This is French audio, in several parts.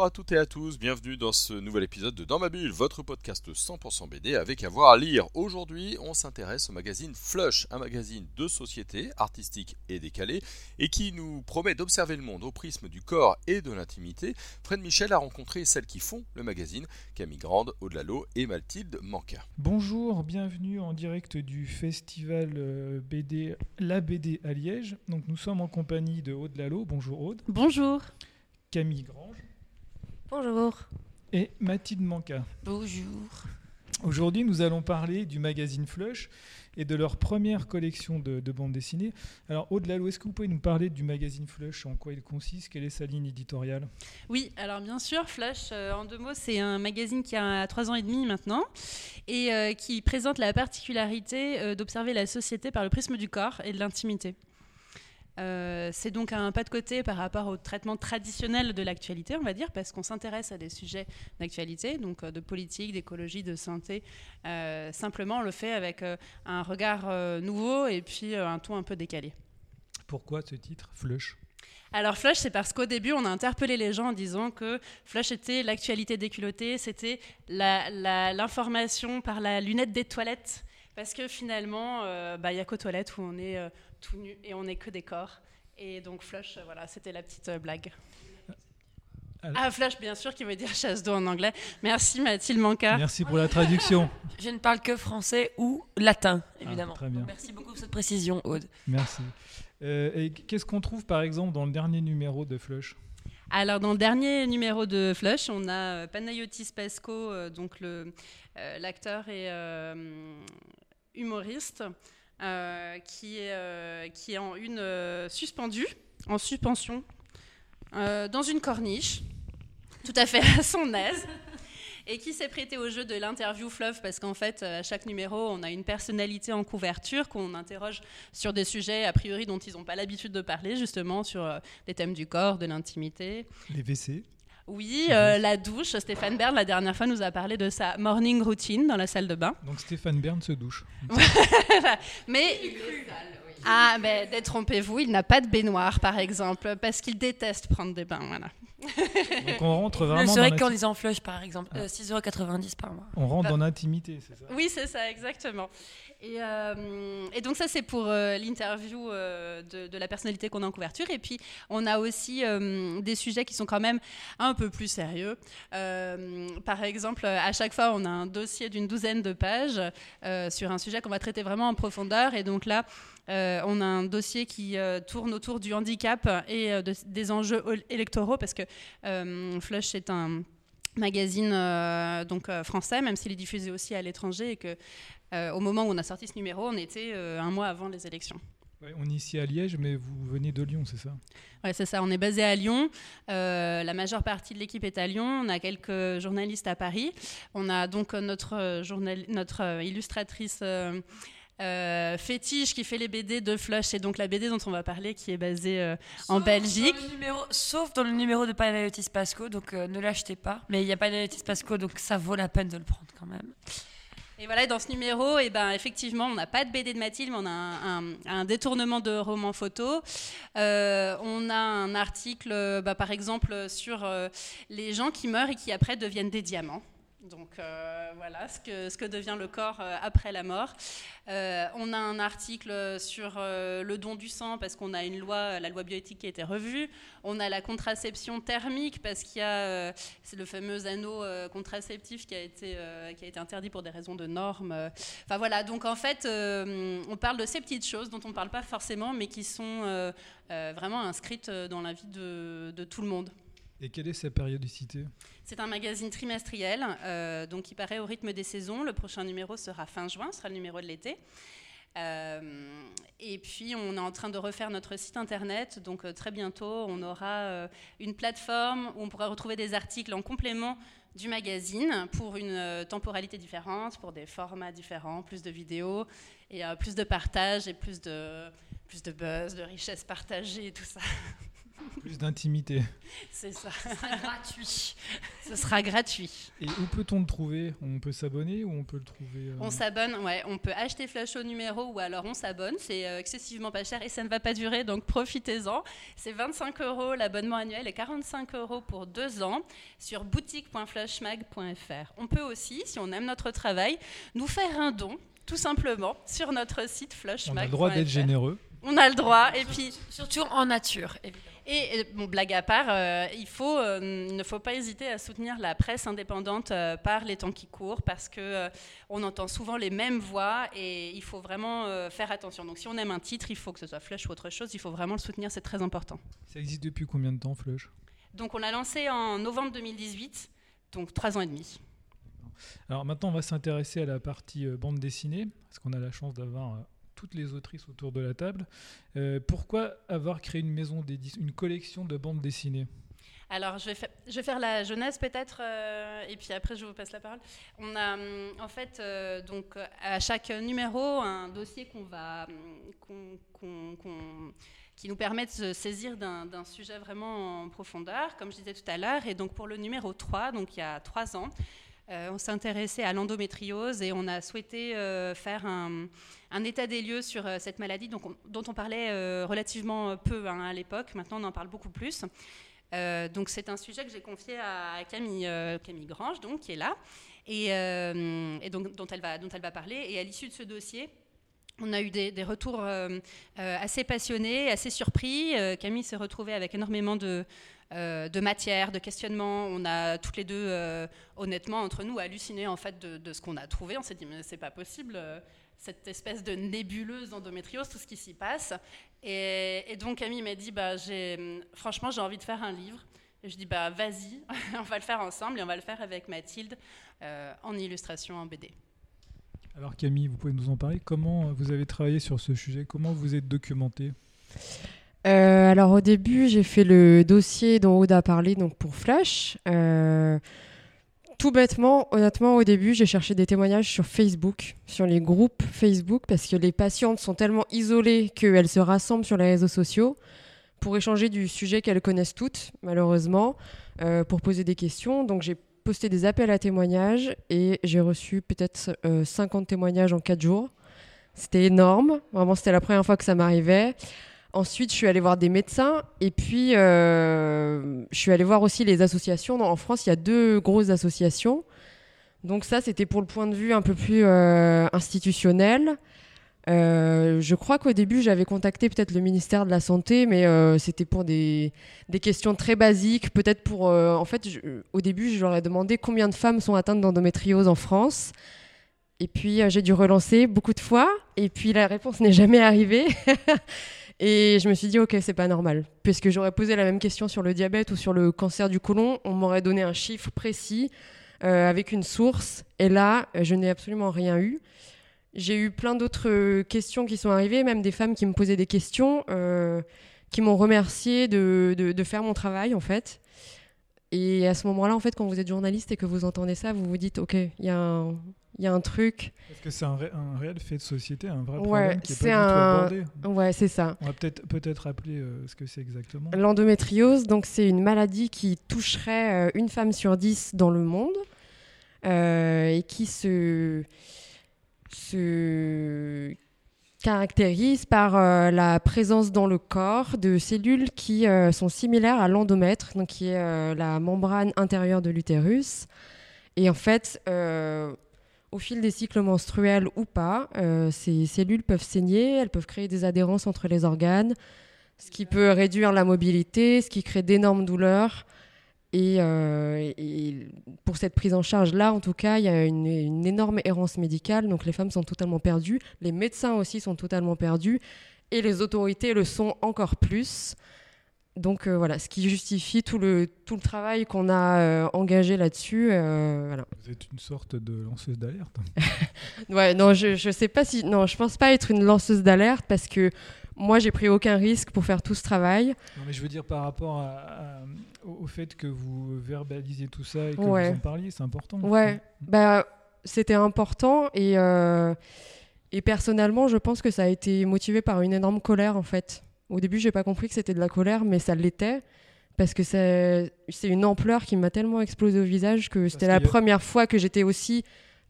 Bonjour à toutes et à tous, bienvenue dans ce nouvel épisode de Dans ma bulle, votre podcast 100% BD avec avoir à lire. Aujourd'hui, on s'intéresse au magazine Flush, un magazine de société, artistique et décalé, et qui nous promet d'observer le monde au prisme du corps et de l'intimité. Fred Michel a rencontré celles qui font le magazine, Camille Grande, Aude Lalo et Mathilde Manca. Bonjour, bienvenue en direct du festival euh, BD La BD à Liège. Donc nous sommes en compagnie de Aude Lalo. Bonjour Aude. Bonjour. Camille Grange Bonjour. et Mathilde Manca. Bonjour. Aujourd'hui, nous allons parler du magazine Flush et de leur première collection de, de bandes dessinées. Alors, Aude Lalo, est-ce que vous pouvez nous parler du magazine Flush En quoi il consiste Quelle est sa ligne éditoriale? Oui, alors bien sûr, Flash, euh, en deux mots, c'est un magazine qui a trois ans et demi maintenant et euh, qui présente la particularité euh, d'observer la société par le prisme du corps et de l'intimité. Euh, c'est donc un pas de côté par rapport au traitement traditionnel de l'actualité, on va dire, parce qu'on s'intéresse à des sujets d'actualité, donc euh, de politique, d'écologie, de santé. Euh, simplement, on le fait avec euh, un regard euh, nouveau et puis euh, un ton un peu décalé. Pourquoi ce titre Flush? Alors Flush, c'est parce qu'au début, on a interpellé les gens en disant que Flush était l'actualité déculottée, c'était l'information par la lunette des toilettes. Parce que finalement, euh, bah, il n'y a qu'aux toilettes où on est euh, tout nu et on n'est que des corps. Et donc Flush, euh, voilà, c'était la petite euh, blague. Alors- Ah, Flush, bien sûr, qui veut dire chasse d'eau en anglais. Merci Mathilde Manca. Merci pour la traduction. Je ne parle que français ou latin, évidemment. Ah, très bien. Merci beaucoup pour cette précision, Aude. Merci. Euh, et qu'est-ce qu'on trouve par exemple dans le dernier numéro de Flush? Alors, dans le dernier numéro de Flush, on a Panayotis Pasco, donc euh, l'acteur et euh, humoriste, euh, qui, est, euh, qui est en une euh, suspendue, en suspension, euh, dans une corniche, tout à fait à son aise. Et qui s'est prêté au jeu de l'interview fleuve parce qu'en fait, euh, à chaque numéro, on a une personnalité en couverture qu'on interroge sur des sujets a priori dont ils n'ont pas l'habitude de parler, justement sur euh, les thèmes du corps, de l'intimité. Les WC Oui, euh, la douche. Stéphane Bern, la dernière fois, nous a parlé de sa morning routine dans la salle de bain. Donc Stéphane Bern se douche. Mais. Ah, mais détrompez-vous, il n'a pas de baignoire, par exemple, parce qu'il déteste prendre des bains. Voilà. Donc on rentre le vraiment saurais l'inti- qu'en disant flush, par exemple. Ah. Euh, 6,90€ par mois. on rentre dans l'intimité, c'est ça Oui, c'est ça, exactement. Et, euh, et donc ça, c'est pour euh, l'interview euh, de, de la personnalité qu'on a en couverture. Et puis, on a aussi des sujets qui sont quand même un peu plus sérieux. Par exemple, à chaque fois, on a un dossier d'une douzaine de pages sur un sujet qu'on va traiter vraiment en profondeur. Et donc là, euh, on a un dossier qui euh, tourne autour du handicap et euh, de- des enjeux électoraux, parce que Flush est un magazine donc français, même s'il est diffusé aussi à l'étranger et que au moment où on a sorti ce numéro, on était un mois avant les élections. Ouais, On est ici à Liège, mais vous venez de Lyon, c'est ça? Ouais, c'est ça. On est basé à Lyon. Euh, la majeure partie de l'équipe est à Lyon. On a quelques journalistes à Paris. On a donc notre, journal- notre illustratrice euh, euh, fétiche qui fait les BD de Flush et donc la BD dont on va parler qui est basée euh, en Belgique. dans numéro- sauf dans le numéro de Panayotis Pasco, donc euh, ne l'achetez pas. Mais il y a Panayotis Pasco, donc ça vaut la peine de le prendre quand même. Et voilà, dans ce numéro, eh ben, effectivement, on n'a pas de BD de Mathilde, mais on a un, un- un détournement de roman photo. Euh, on a un article, bah, par exemple, sur les gens qui meurent et qui après deviennent des diamants. Donc euh, voilà ce que, devient le corps euh, après la mort. Euh, on a un article sur le don du sang parce qu'on a une loi, la loi bioéthique qui a été revue. On a la contraception thermique parce qu'il y a le fameux anneau contraceptif qui a, été, qui a été interdit pour des raisons de normes. Enfin voilà, donc en fait, on parle de ces petites choses dont on ne parle pas forcément, mais qui sont vraiment inscrites dans la vie de tout le monde. Et quelle est sa périodicité? C'est un magazine trimestriel, euh, donc qui paraît au rythme des saisons. Le prochain numéro sera fin juin, sera le numéro de l'été. Euh, et puis, on est en train de refaire notre site internet. Donc, euh, très bientôt, on aura une plateforme où on pourra retrouver des articles en complément du magazine pour une temporalité différente, pour des formats différents, plus de vidéos et plus de partage et plus de, plus de buzz, de richesse partagée et tout ça. Plus d'intimité. C'est ça. gratuit. Ce sera gratuit. Et où peut-on le trouver? On peut s'abonner ou on peut le trouver euh, On s'abonne, ouais, on peut acheter Flush au numéro ou alors on s'abonne. C'est euh, excessivement pas cher et ça ne va pas durer, donc profitez-en. C'est 25 euros l'abonnement annuel et 45 euros pour deux ans sur boutique.flushmag.fr. On peut aussi, si on aime notre travail, nous faire un don, tout simplement, sur notre site flushmag.fr. On a le droit d'être généreux. On a le droit. Et puis, Surtout en nature, évidemment. Et euh, bon, blague à part, euh, il, faut, euh, ne faut pas hésiter à soutenir la presse indépendante euh, par les temps qui courent, parce que on entend souvent les mêmes voix et il faut vraiment faire attention. Donc, si on aime un titre, il faut que ce soit Flush ou autre chose, il faut vraiment le soutenir, c'est très important. Ça existe depuis combien de temps, Flush? Donc, on l'a lancé en novembre 2018, donc trois ans et demi. Alors maintenant, on va s'intéresser à la partie bande dessinée, parce qu'on a la chance d'avoir toutes les autrices autour de la table. Euh, pourquoi avoir créé une maison d'édition, une collection de bandes dessinées? Alors, je vais, faire la jeunesse peut-être, euh, et puis après je vous passe la parole. On a hum, en fait euh, donc euh, à chaque numéro un dossier qui nous permet de se saisir d'un sujet vraiment en profondeur, comme je disais tout à l'heure. Et donc pour le numéro 3, donc il y a trois ans, euh, on s'intéressait à l'endométriose et on a souhaité euh, faire un, état des lieux sur euh, cette maladie dont on parlait euh, relativement peu hein, à l'époque. Maintenant, on en parle beaucoup plus. Euh, donc c'est un sujet que j'ai confié à Camille, euh, Grange, donc, qui est là, et, euh, dont, elle va, parler. Et à l'issue de ce dossier, on a eu des, retours euh, euh, assez passionnés, assez surpris. Euh, Camille s'est retrouvée avec énormément de, euh, de matière, de questionnements. On a toutes les deux, euh, honnêtement, entre nous, halluciné en fait de, ce qu'on a trouvé. On s'est dit mais c'est pas possible. euh, cette espèce de nébuleuse d'endométriose, tout ce qui s'y passe. Et, donc Camille m'a dit, bah, j'ai, franchement, j'ai envie de faire un livre. Et je dis, bah, vas-y, on va le faire ensemble et on va le faire avec Mathilde euh, en illustration en BD. Alors Camille, vous pouvez nous en parler Comment euh, vous avez travaillé sur ce sujet? Comment vous êtes documenté? Euh, alors au début, j'ai fait le dossier dont Aude a parlé donc pour Flash. Euh, tout bêtement, honnêtement, au début, j'ai cherché des témoignages sur Facebook, sur les groupes Facebook, parce que les patientes sont tellement isolées qu'elles se rassemblent sur les réseaux sociaux pour échanger du sujet qu'elles connaissent toutes, malheureusement, euh, pour poser des questions. Donc j'ai posté des appels à témoignages et j'ai reçu peut-être euh, 50 témoignages en 4 jours. C'était énorme, vraiment c'était la première fois que ça m'arrivait. Ensuite, je suis allée voir des médecins et puis euh, je suis allée voir aussi les associations. En France, il y a deux grosses associations. Donc ça, c'était pour le point de vue un peu plus euh, institutionnel. Euh, je crois qu'au début, j'avais contacté peut-être le ministère de la Santé, mais c'était pour des, questions très basiques. Peut-être pour... en fait, au début, je leur ai demandé combien de femmes sont atteintes d'endométriose en France. Et puis, j'ai dû relancer beaucoup de fois. Et puis, la réponse n'est jamais arrivée. Et je me suis dit, ok, c'est pas normal. Puisque j'aurais posé la même question sur le diabète ou sur le cancer du côlon, on m'aurait donné un chiffre précis euh, avec une source. Et là, euh, je n'ai absolument rien eu. J'ai eu plein d'autres euh, questions qui sont arrivées, même des femmes qui me posaient des questions, qui m'ont remercié de, de, de faire mon travail, en fait. Et à ce moment-là, en fait, quand vous êtes journaliste et que vous entendez ça, vous vous dites, ok, il y, a un- il y a un truc. Parce que c'est un, ré- un réel fait de société, un vrai Ouais, problème qui est c'est pas du tout abordé. Ouais, c'est ça. On va peut-être peut-être rappeler euh, ce que c'est exactement. L'endométriose, donc c'est une maladie qui toucherait euh, une femme sur dix dans le monde euh, et qui se, se caractérise par euh, la présence dans le corps de cellules qui euh, sont similaires à l'endomètre, donc qui est euh, la membrane intérieure de l'utérus. Et en fait, au fil des cycles menstruels ou pas, euh, ces cellules peuvent saigner, elles peuvent créer des adhérences entre les organes, ce qui peut réduire la mobilité, ce qui crée d'énormes douleurs. Et, euh, pour cette prise en charge-là, en tout cas, il y a une énorme errance médicale. Donc les femmes sont totalement perdues, les médecins aussi sont totalement perdus, et les autorités le sont encore plus. Donc euh, voilà, ce qui justifie tout le, tout le travail qu'on a euh, engagé là-dessus. euh, voilà. Vous êtes une sorte de lanceuse d'alerte. Ouais, non, je, je sais pas si. Non, je pense pas être une lanceuse d'alerte parce que moi, j'ai pris aucun risque pour faire tout ce travail. Non, mais je veux dire par rapport à- à- au fait que vous verbalisez tout ça et que Ouais. vous en parliez, c'est important. Ouais, bah, c'était important et, et personnellement, je pense que ça a été motivé par une énorme colère en fait. Au début, j'ai pas compris que c'était de la colère, mais ça l'était. Parce que c'est une ampleur qui m'a tellement explosé au visage que c'était la a- première fois que j'étais aussi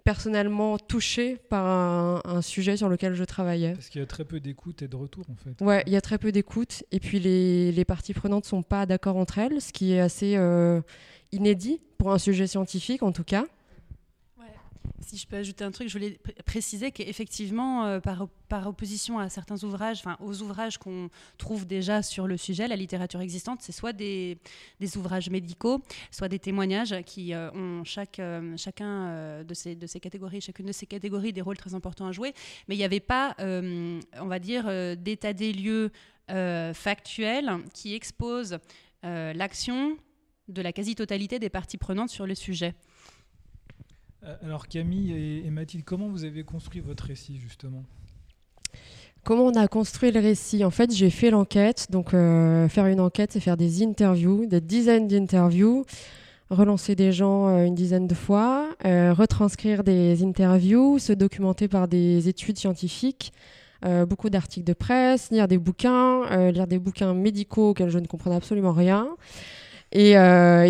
personnellement touchée par un, un sujet sur lequel je travaillais. Parce qu'il y a très peu d'écoute et de retour en fait. Ouais, il y a très peu d'écoute. Et puis les, les parties prenantes sont pas d'accord entre elles, ce qui est assez euh, inédit pour un sujet scientifique en tout cas. Si je peux ajouter un truc, je voulais pr- préciser qu'effectivement, euh, par, op- par opposition à certains ouvrages, enfin aux ouvrages qu'on trouve déjà sur le sujet, la littérature existante, c'est soit des, ouvrages médicaux, soit des témoignages qui euh, ont euh, chacun de, ces, catégories, chacune de ces catégories des rôles très importants à jouer. Mais il n'y avait pas, on va dire, d'état des lieux factuel qui expose l'action de la quasi-totalité des parties prenantes sur le sujet. Euh, Alors Camille et, Mathilde, comment vous avez construit votre récit justement? Comment on a construit le récit? En fait, j'ai fait l'enquête. Donc, euh, faire une enquête, c'est faire des interviews, des dizaines d'interviews, relancer des gens euh, une dizaine de fois, retranscrire des interviews, se documenter par des études scientifiques, beaucoup d'articles de presse, lire des bouquins, lire des bouquins médicaux auxquels je ne comprenais absolument rien, et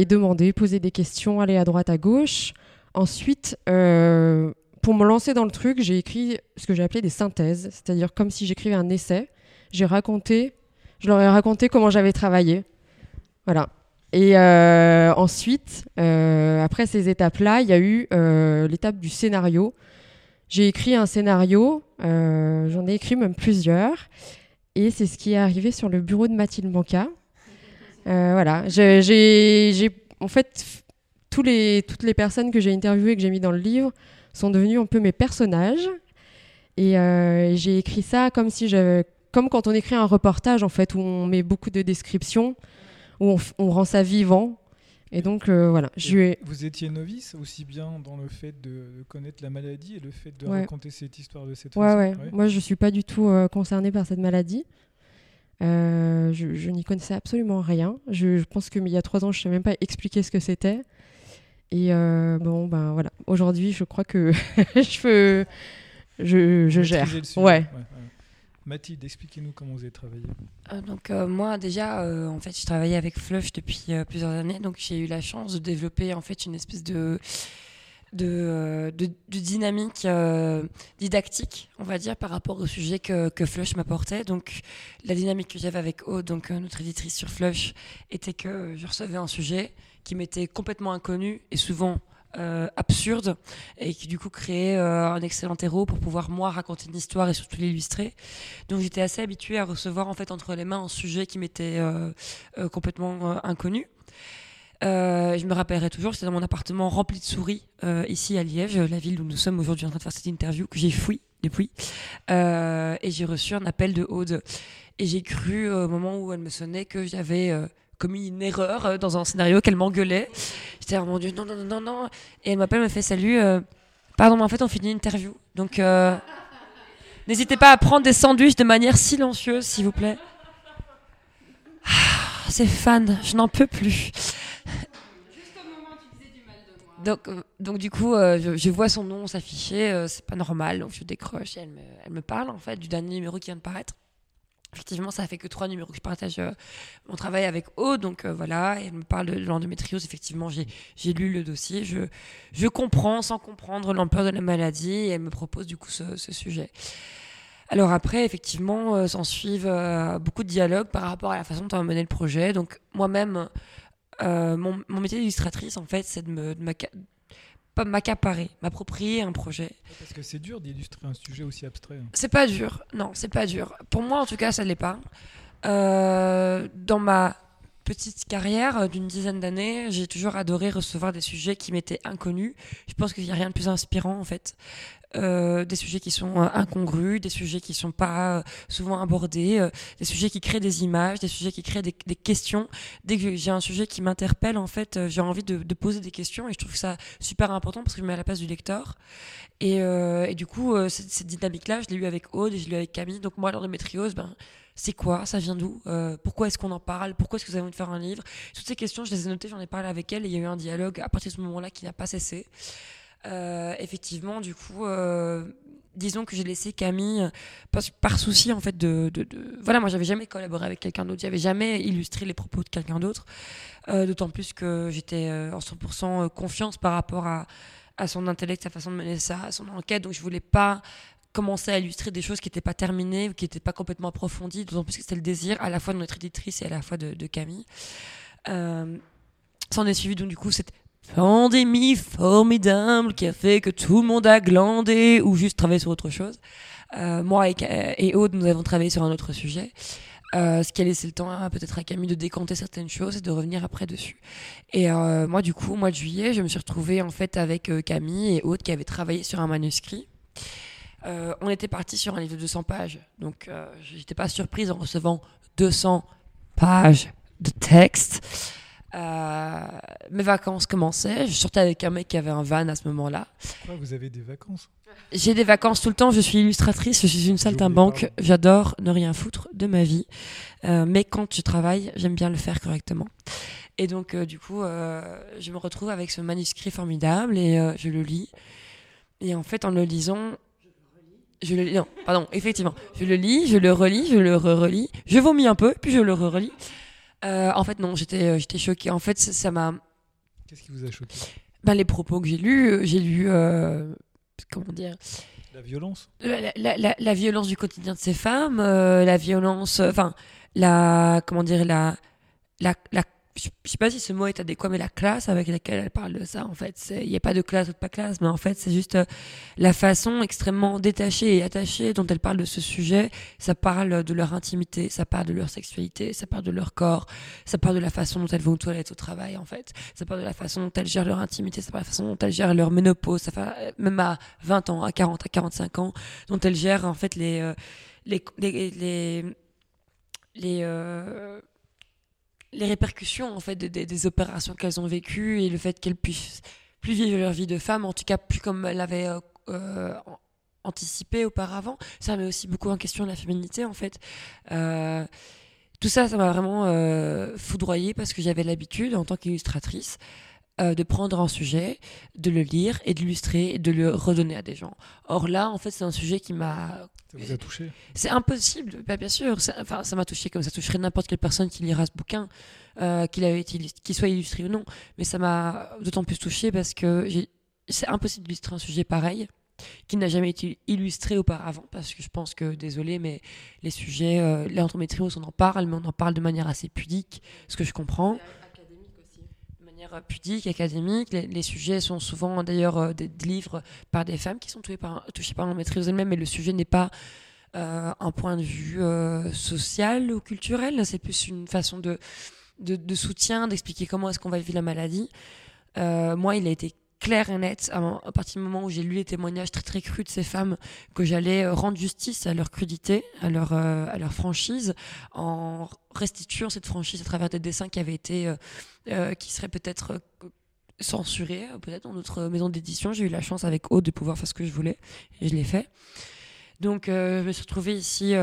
demander, poser des questions, aller à droite, à gauche. Ensuite, euh, pour me lancer dans le truc, j'ai écrit ce que j'ai appelé des synthèses, c'est-à-dire comme si j'écrivais un essai. J'ai raconté, je leur ai raconté comment j'avais travaillé. Voilà. Et euh, ensuite, euh, après ces étapes-là, il y a eu l'étape du scénario. J'ai écrit un scénario, j'en ai écrit même plusieurs, et c'est ce qui est arrivé sur le bureau de Mathilde Manca. Voilà, j'ai, en fait tous les, toutes les personnes que j'ai interviewées que j'ai mis dans le livre sont devenus un peu mes personnages. Et euh, j'ai écrit ça comme si j'avais, comme quand on écrit un reportage en fait, où on met beaucoup de descriptions, où on, rend ça vivant. Et donc euh, voilà, je lui ai- Vous étiez novice aussi bien dans le fait de, connaître la maladie et le fait de Ouais. raconter cette histoire de cette Ouais, façon ouais. Moi, je suis pas du tout euh, concernée par cette maladie. Euh, je je n'y connaissais absolument rien. Je, je pense qu'il y a trois ans, je ne savais même pas expliquer ce que c'était. Et euh, bon, ben voilà. Aujourd'hui, je crois que je peux, je, gère. le sujet. Ouais. Mathilde, expliquez-nous comment vous avez travaillé. Euh, donc euh, moi déjà euh, en fait je travaillais avec Flush depuis euh, plusieurs années donc j'ai eu la chance de développer en fait une espèce de de, euh, de, dynamique euh, didactique on va dire par rapport au sujet que, que Flush m'apportait donc la dynamique que j'avais avec Aude donc euh, notre éditrice sur Flush était que je recevais un sujet qui m'était complètement inconnu et souvent absurde et qui du coup créait un excellent héros pour pouvoir moi raconter une histoire et surtout l'illustrer donc j'étais assez habituée à recevoir en fait entre les mains un sujet qui m'était complètement inconnu. Euh, je me rappellerai toujours, j'étais dans mon appartement rempli de souris euh, ici à Liège, la ville où nous sommes aujourd'hui en train de faire cette interview que j'ai fouillé depuis. Euh, et j'ai reçu un appel de Aude. Et j'ai cru au moment où elle me sonnait que j'avais commis une erreur dans un scénario, qu'elle m'engueulait. J'étais oh mon dieu, non, non, non, non, non. Et elle m'appelle, elle me fait salut. pardon, mais en fait on finit l'interview. Donc N'hésitez pas à prendre des sandwichs de manière silencieuse, s'il vous plaît. Ah, Ces fans, je n'en peux plus. Donc, euh, donc du coup, euh, je, vois son nom s'afficher, euh, c'est pas normal, donc je décroche et elle me, elle me parle en fait du dernier numéro qui vient de paraître. Effectivement, ça fait que trois numéros que je partage mon travail avec Aude, donc voilà, elle me parle de l'endométriose. Effectivement, j'ai lu le dossier, je, je comprends sans comprendre l'ampleur de la maladie, et elle me propose du coup ce, ce sujet. Alors après, effectivement, s'en suivent beaucoup de dialogues par rapport à la façon dont on va mener le projet. Donc moi-même, euh, mon, mon métier d'illustratrice, en fait, c'est de me de pas m'accaparer, m'approprier un projet. Parce que c'est dur d'illustrer un sujet aussi abstrait. hein. C'est pas dur, non, c'est pas dur. Pour moi, en tout cas, ça l'est pas. Euh, dans ma petite carrière euh, d'une dizaine d'années, j'ai toujours adoré recevoir des sujets qui m'étaient inconnus. Je pense qu'il n'y a rien de plus inspirant, en fait. Euh, des sujets qui sont euh, incongrus, des sujets qui sont pas souvent abordés, des sujets qui créent des images, des sujets qui créent des, questions. Dès que j'ai un sujet qui m'interpelle, en fait, j'ai envie de, poser des questions et je trouve ça super important parce que je me mets à la place du lecteur. Et, du coup, cette, cette dynamique-là, je l'ai eu avec Aude et je l'ai eu avec Camille. Donc moi, l'endométriose, ben, c'est quoi? Ça vient d'où? Euh, Pourquoi est-ce qu'on en parle? Pourquoi est-ce que vous avez envie de faire un livre? Toutes ces questions, je les ai notées, j'en ai parlé avec elle et il y a eu un dialogue à partir de ce moment-là qui n'a pas cessé. Euh, effectivement, du coup, euh, disons que j'ai laissé Camille par, souci en fait de, voilà, moi j'avais jamais collaboré avec quelqu'un d'autre, j'avais jamais illustré les propos de quelqu'un d'autre, d'autant plus que j'étais en 100% confiance par rapport à, à son intellect, sa façon de mener ça, à son enquête, donc je voulais pas commencer à illustrer des choses qui n'étaient pas terminées qui n'étaient pas complètement approfondies, d'autant plus que c'était le désir à la fois de notre éditrice et à la fois de, Camille. Euh, S'en est suivi donc du coup cette pandémie formidable qui a fait que tout le monde a glandé ou juste travaillé sur autre chose. Euh, moi et, Aude, nous avons travaillé sur un autre sujet. Euh, ce qui a laissé le temps peut-être à Camille de décanter certaines choses et de revenir après dessus. Et moi, du coup, au mois de juillet, je me suis retrouvée en fait avec Camille et Aude qui avaient travaillé sur un manuscrit. Euh, on était parti sur un livre de 200 pages, donc euh, j'étais pas surprise en recevant 200 pages de texte. Euh, mes vacances commençaient, je sortais avec un mec qui avait un van à ce moment-là. Quoi, vous avez des vacances? J'ai des vacances tout le temps, je suis illustratrice, je suis une saltimbanque, j'adore ne rien foutre de ma vie. Euh, mais quand je travaille, j'aime bien le faire correctement. Et donc, euh, du coup, euh, je me retrouve avec ce manuscrit formidable et euh, je le lis. Et en fait, en le lisant, je le lis. Non, pardon, effectivement. Je le lis, je le relis, je le re-relis. Je vomis un peu, puis je le re-relis. Euh, en fait, non, j'étais euh, j'étais choquée. En fait, ça- m'a Qu'est-ce qui vous a choqué? Ben, les propos que j'ai lus, euh, j'ai lu, euh, comment dire, La violence? La, la- la- la violence du quotidien de ces femmes, euh, la violence, enfin, la, comment dire, la, la, la, je je sais pas si ce mot est adéquat, mais la classe avec laquelle elle parle de ça, en fait, il n'y a pas de classe ou de pas classe, mais en fait, c'est juste euh, la façon extrêmement détachée et attachée dont elle parle de ce sujet. Ça parle de leur intimité, ça parle de leur sexualité, ça parle de leur corps, ça parle de la façon dont elles vont aux toilettes au travail, en fait. Ça parle de la façon dont elles gèrent leur intimité, ça parle de la façon dont elles gèrent leur ménopause, euh, même à 20 ans, à 40, à 45 ans, dont elles gèrent, en fait, les, euh, les, les, les, les répercussions, en fait, des- opérations qu'elles ont vécues et le fait qu'elles puissent plus vivre leur vie de femme, en tout cas plus comme elles l'avaient euh, euh, an- anticipé auparavant. Ça met aussi beaucoup en question la féminité, en fait. Euh, tout ça, ça m'a vraiment foudroyée parce que j'avais l'habitude, en tant qu'illustratrice, euh, de prendre un sujet, de le lire et de l'illustrer et de le redonner à des gens. Or là, en fait, c'est un sujet qui m'a Ça vous a touché? C'est impossible, bah, bien sûr. Ça, enfin, ça m'a touché comme ça toucherait n'importe quelle personne qui lira ce bouquin, euh, qu'il soit illustré ou non. Mais ça m'a d'autant plus touché parce que c'est impossible d'illustrer un sujet pareil qui n'a jamais été illustré auparavant. Parce que je pense que, désolé, mais les sujets, euh, les endométrioses, on en parle, mais on en parle de manière assez pudique, ce que je comprends. Manière euh, pudique, académique. Les, sujets sont souvent d'ailleurs euh, des, livres par des femmes qui sont touchées par, touchées par l'endométriose elles-mêmes, mais le sujet n'est pas euh, un point de vue social ou culturel. C'est plus une façon de, de, soutien, d'expliquer comment est-ce qu'on va vivre la maladie. Moi, il a été clair et net à, partir du moment où j'ai lu les témoignages très très crus de ces femmes que j'allais euh, rendre justice à leur crudité, à leur, euh, à leur franchise, en restituant cette franchise à travers des dessins qui avaient été, euh, qui seraient peut-être censurés, peut-être dans d'autres maisons d'édition. J'ai eu la chance avec Aude de pouvoir faire ce que je voulais et je l'ai fait. Donc, je me suis retrouvée ici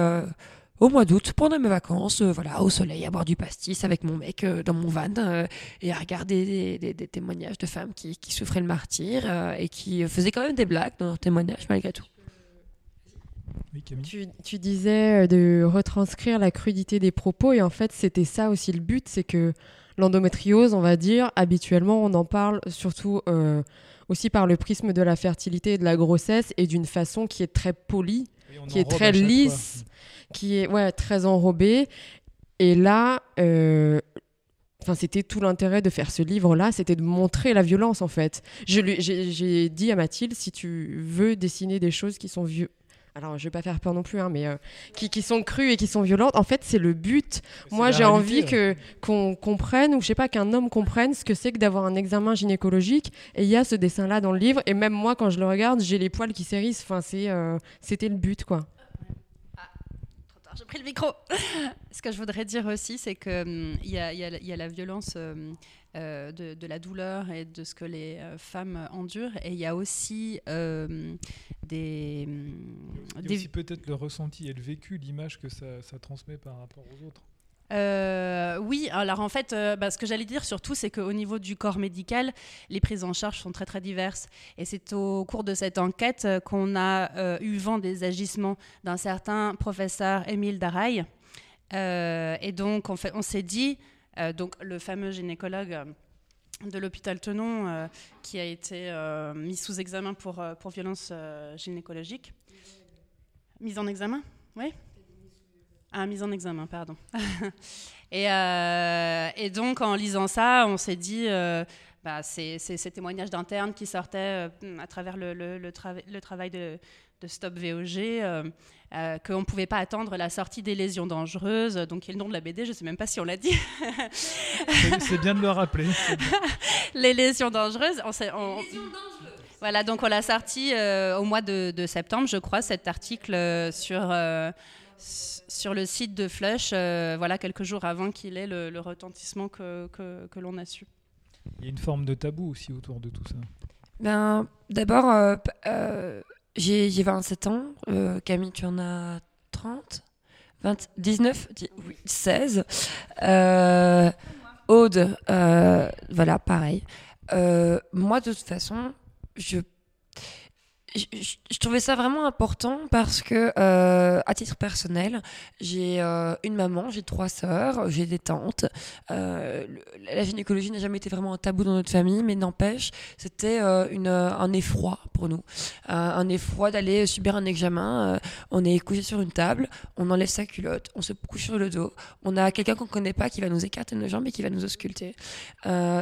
au mois d'août, pendant mes vacances, euh, voilà, au soleil, à boire du pastis avec mon mec euh, dans mon van euh, et à regarder des, des- des témoignages de femmes qui, qui souffraient le martyr euh, et qui faisaient quand même des blagues dans leurs témoignages malgré tout. Oui, Camille Tu, tu disais de retranscrire la crudité des propos et en fait c'était ça aussi le but, c'est que l'endométriose, on va dire, habituellement on en parle surtout euh, aussi par le prisme de la fertilité et de la grossesse et d'une façon qui est très polie, Oui, qui est très lisse. fois. Qui est ouais, très enrobée. Et là, euh, Enfin, c'était tout l'intérêt de faire ce livre-là, c'était de montrer la violence en fait. Je lui- J'ai dit à Mathilde, si tu veux dessiner des choses qui sont vieux, alors je vais pas faire peur non plus, hein, mais euh, qui, qui sont crues et qui sont violentes, en fait c'est le but. Moi j'ai envie que qu'on comprenne, ou je sais pas, qu'un homme comprenne ce que c'est que d'avoir un examen gynécologique. Et il y a ce dessin-là dans le livre, et même moi quand je le regarde, j'ai les poils qui s'hérissent. Enfin, c'est, euh, c'était le but quoi. J'ai pris le micro. Ce que je voudrais dire aussi, c'est qu'il y, a- il y a la- il y a la violence euh, euh, de, de la douleur et de ce que les euh, femmes endurent. Et il y a aussi euh, des. Il y a des- aussi peut-être le ressenti et le vécu, l'image que ça, ça transmet par rapport aux autres. Euh, oui, alors en fait, euh, bah, ce que j'allais dire surtout, c'est qu'au niveau du corps médical, les prises en charge sont très très diverses. Et c'est au cours de cette enquête euh, qu'on a eu vent des agissements d'un certain professeur Émile Daraille. et donc, on, on s'est dit, donc le fameux gynécologue de l'hôpital Tenon qui a été mis sous examen pour, pour violence gynécologique. Mise en examen Oui ah, mise en examen, pardon. et, euh, et, donc, en lisant ça, on s'est dit, euh, bah, c'est ces témoignages d'internes qui sortaient euh, à travers le, le, le, travail de, de, Stop VOG, qu'on ne pouvait pas attendre la sortie des lésions dangereuses, donc le nom de la BD, je ne sais même pas si on l'a dit. c'est bien de le rappeler. Les lésions dangereuses. On, on, voilà, donc on l'a sorti au mois de, de, septembre, je crois, cet article sur sur le site de Flush, euh, voilà, quelques jours avant qu'il ait le, retentissement que, que, l'on a su. Il y a une forme de tabou aussi autour de tout ça. Ben, D'abord, euh, euh, j'ai 27 ans. Camille, tu en as 30 20, 19 oui, 16. Aude, voilà, pareil. moi, de toute façon, je je, trouvais ça vraiment important parce que, euh, à titre personnel, j'ai euh, une maman, j'ai trois sœurs, j'ai des tantes. Euh, la gynécologie n'a jamais été vraiment un tabou dans notre famille, mais n'empêche, c'était une, un effroi pour nous. un effroi d'aller subir un examen. on est couché sur une table, on enlève sa culotte, on se couche sur le dos. On a quelqu'un qu'on connaît pas qui va nous écarter nos jambes et qui va nous ausculter.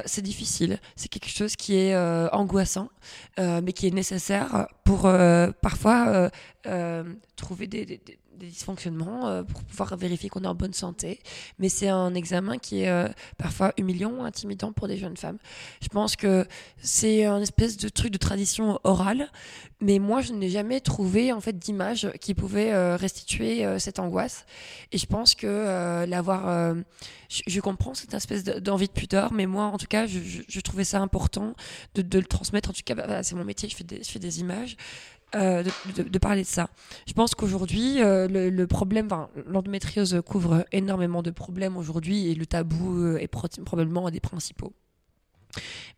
c'est difficile. C'est quelque chose qui est angoissant, mais qui est nécessaire pour euh, parfois euh, euh, trouver des, dysfonctionnements pour pouvoir vérifier qu'on est en bonne santé. Mais c'est un examen qui est parfois humiliant intimidant pour des jeunes femmes. Je pense que c'est un espèce de truc de tradition orale, mais moi je n'ai jamais trouvé en fait d'image qui pouvait restituer cette angoisse. Et je pense que l'avoir, je, comprends cette espèce d'envie de pudeur, mais moi en tout cas je, trouvais ça important de, le transmettre. En tout cas, bah, c'est mon métier, des, je fais des images. Euh, de, parler de ça. Je pense qu'aujourd'hui, euh, le, problème, l'endométriose couvre énormément de problèmes aujourd'hui et le tabou euh, est probablement un des principaux.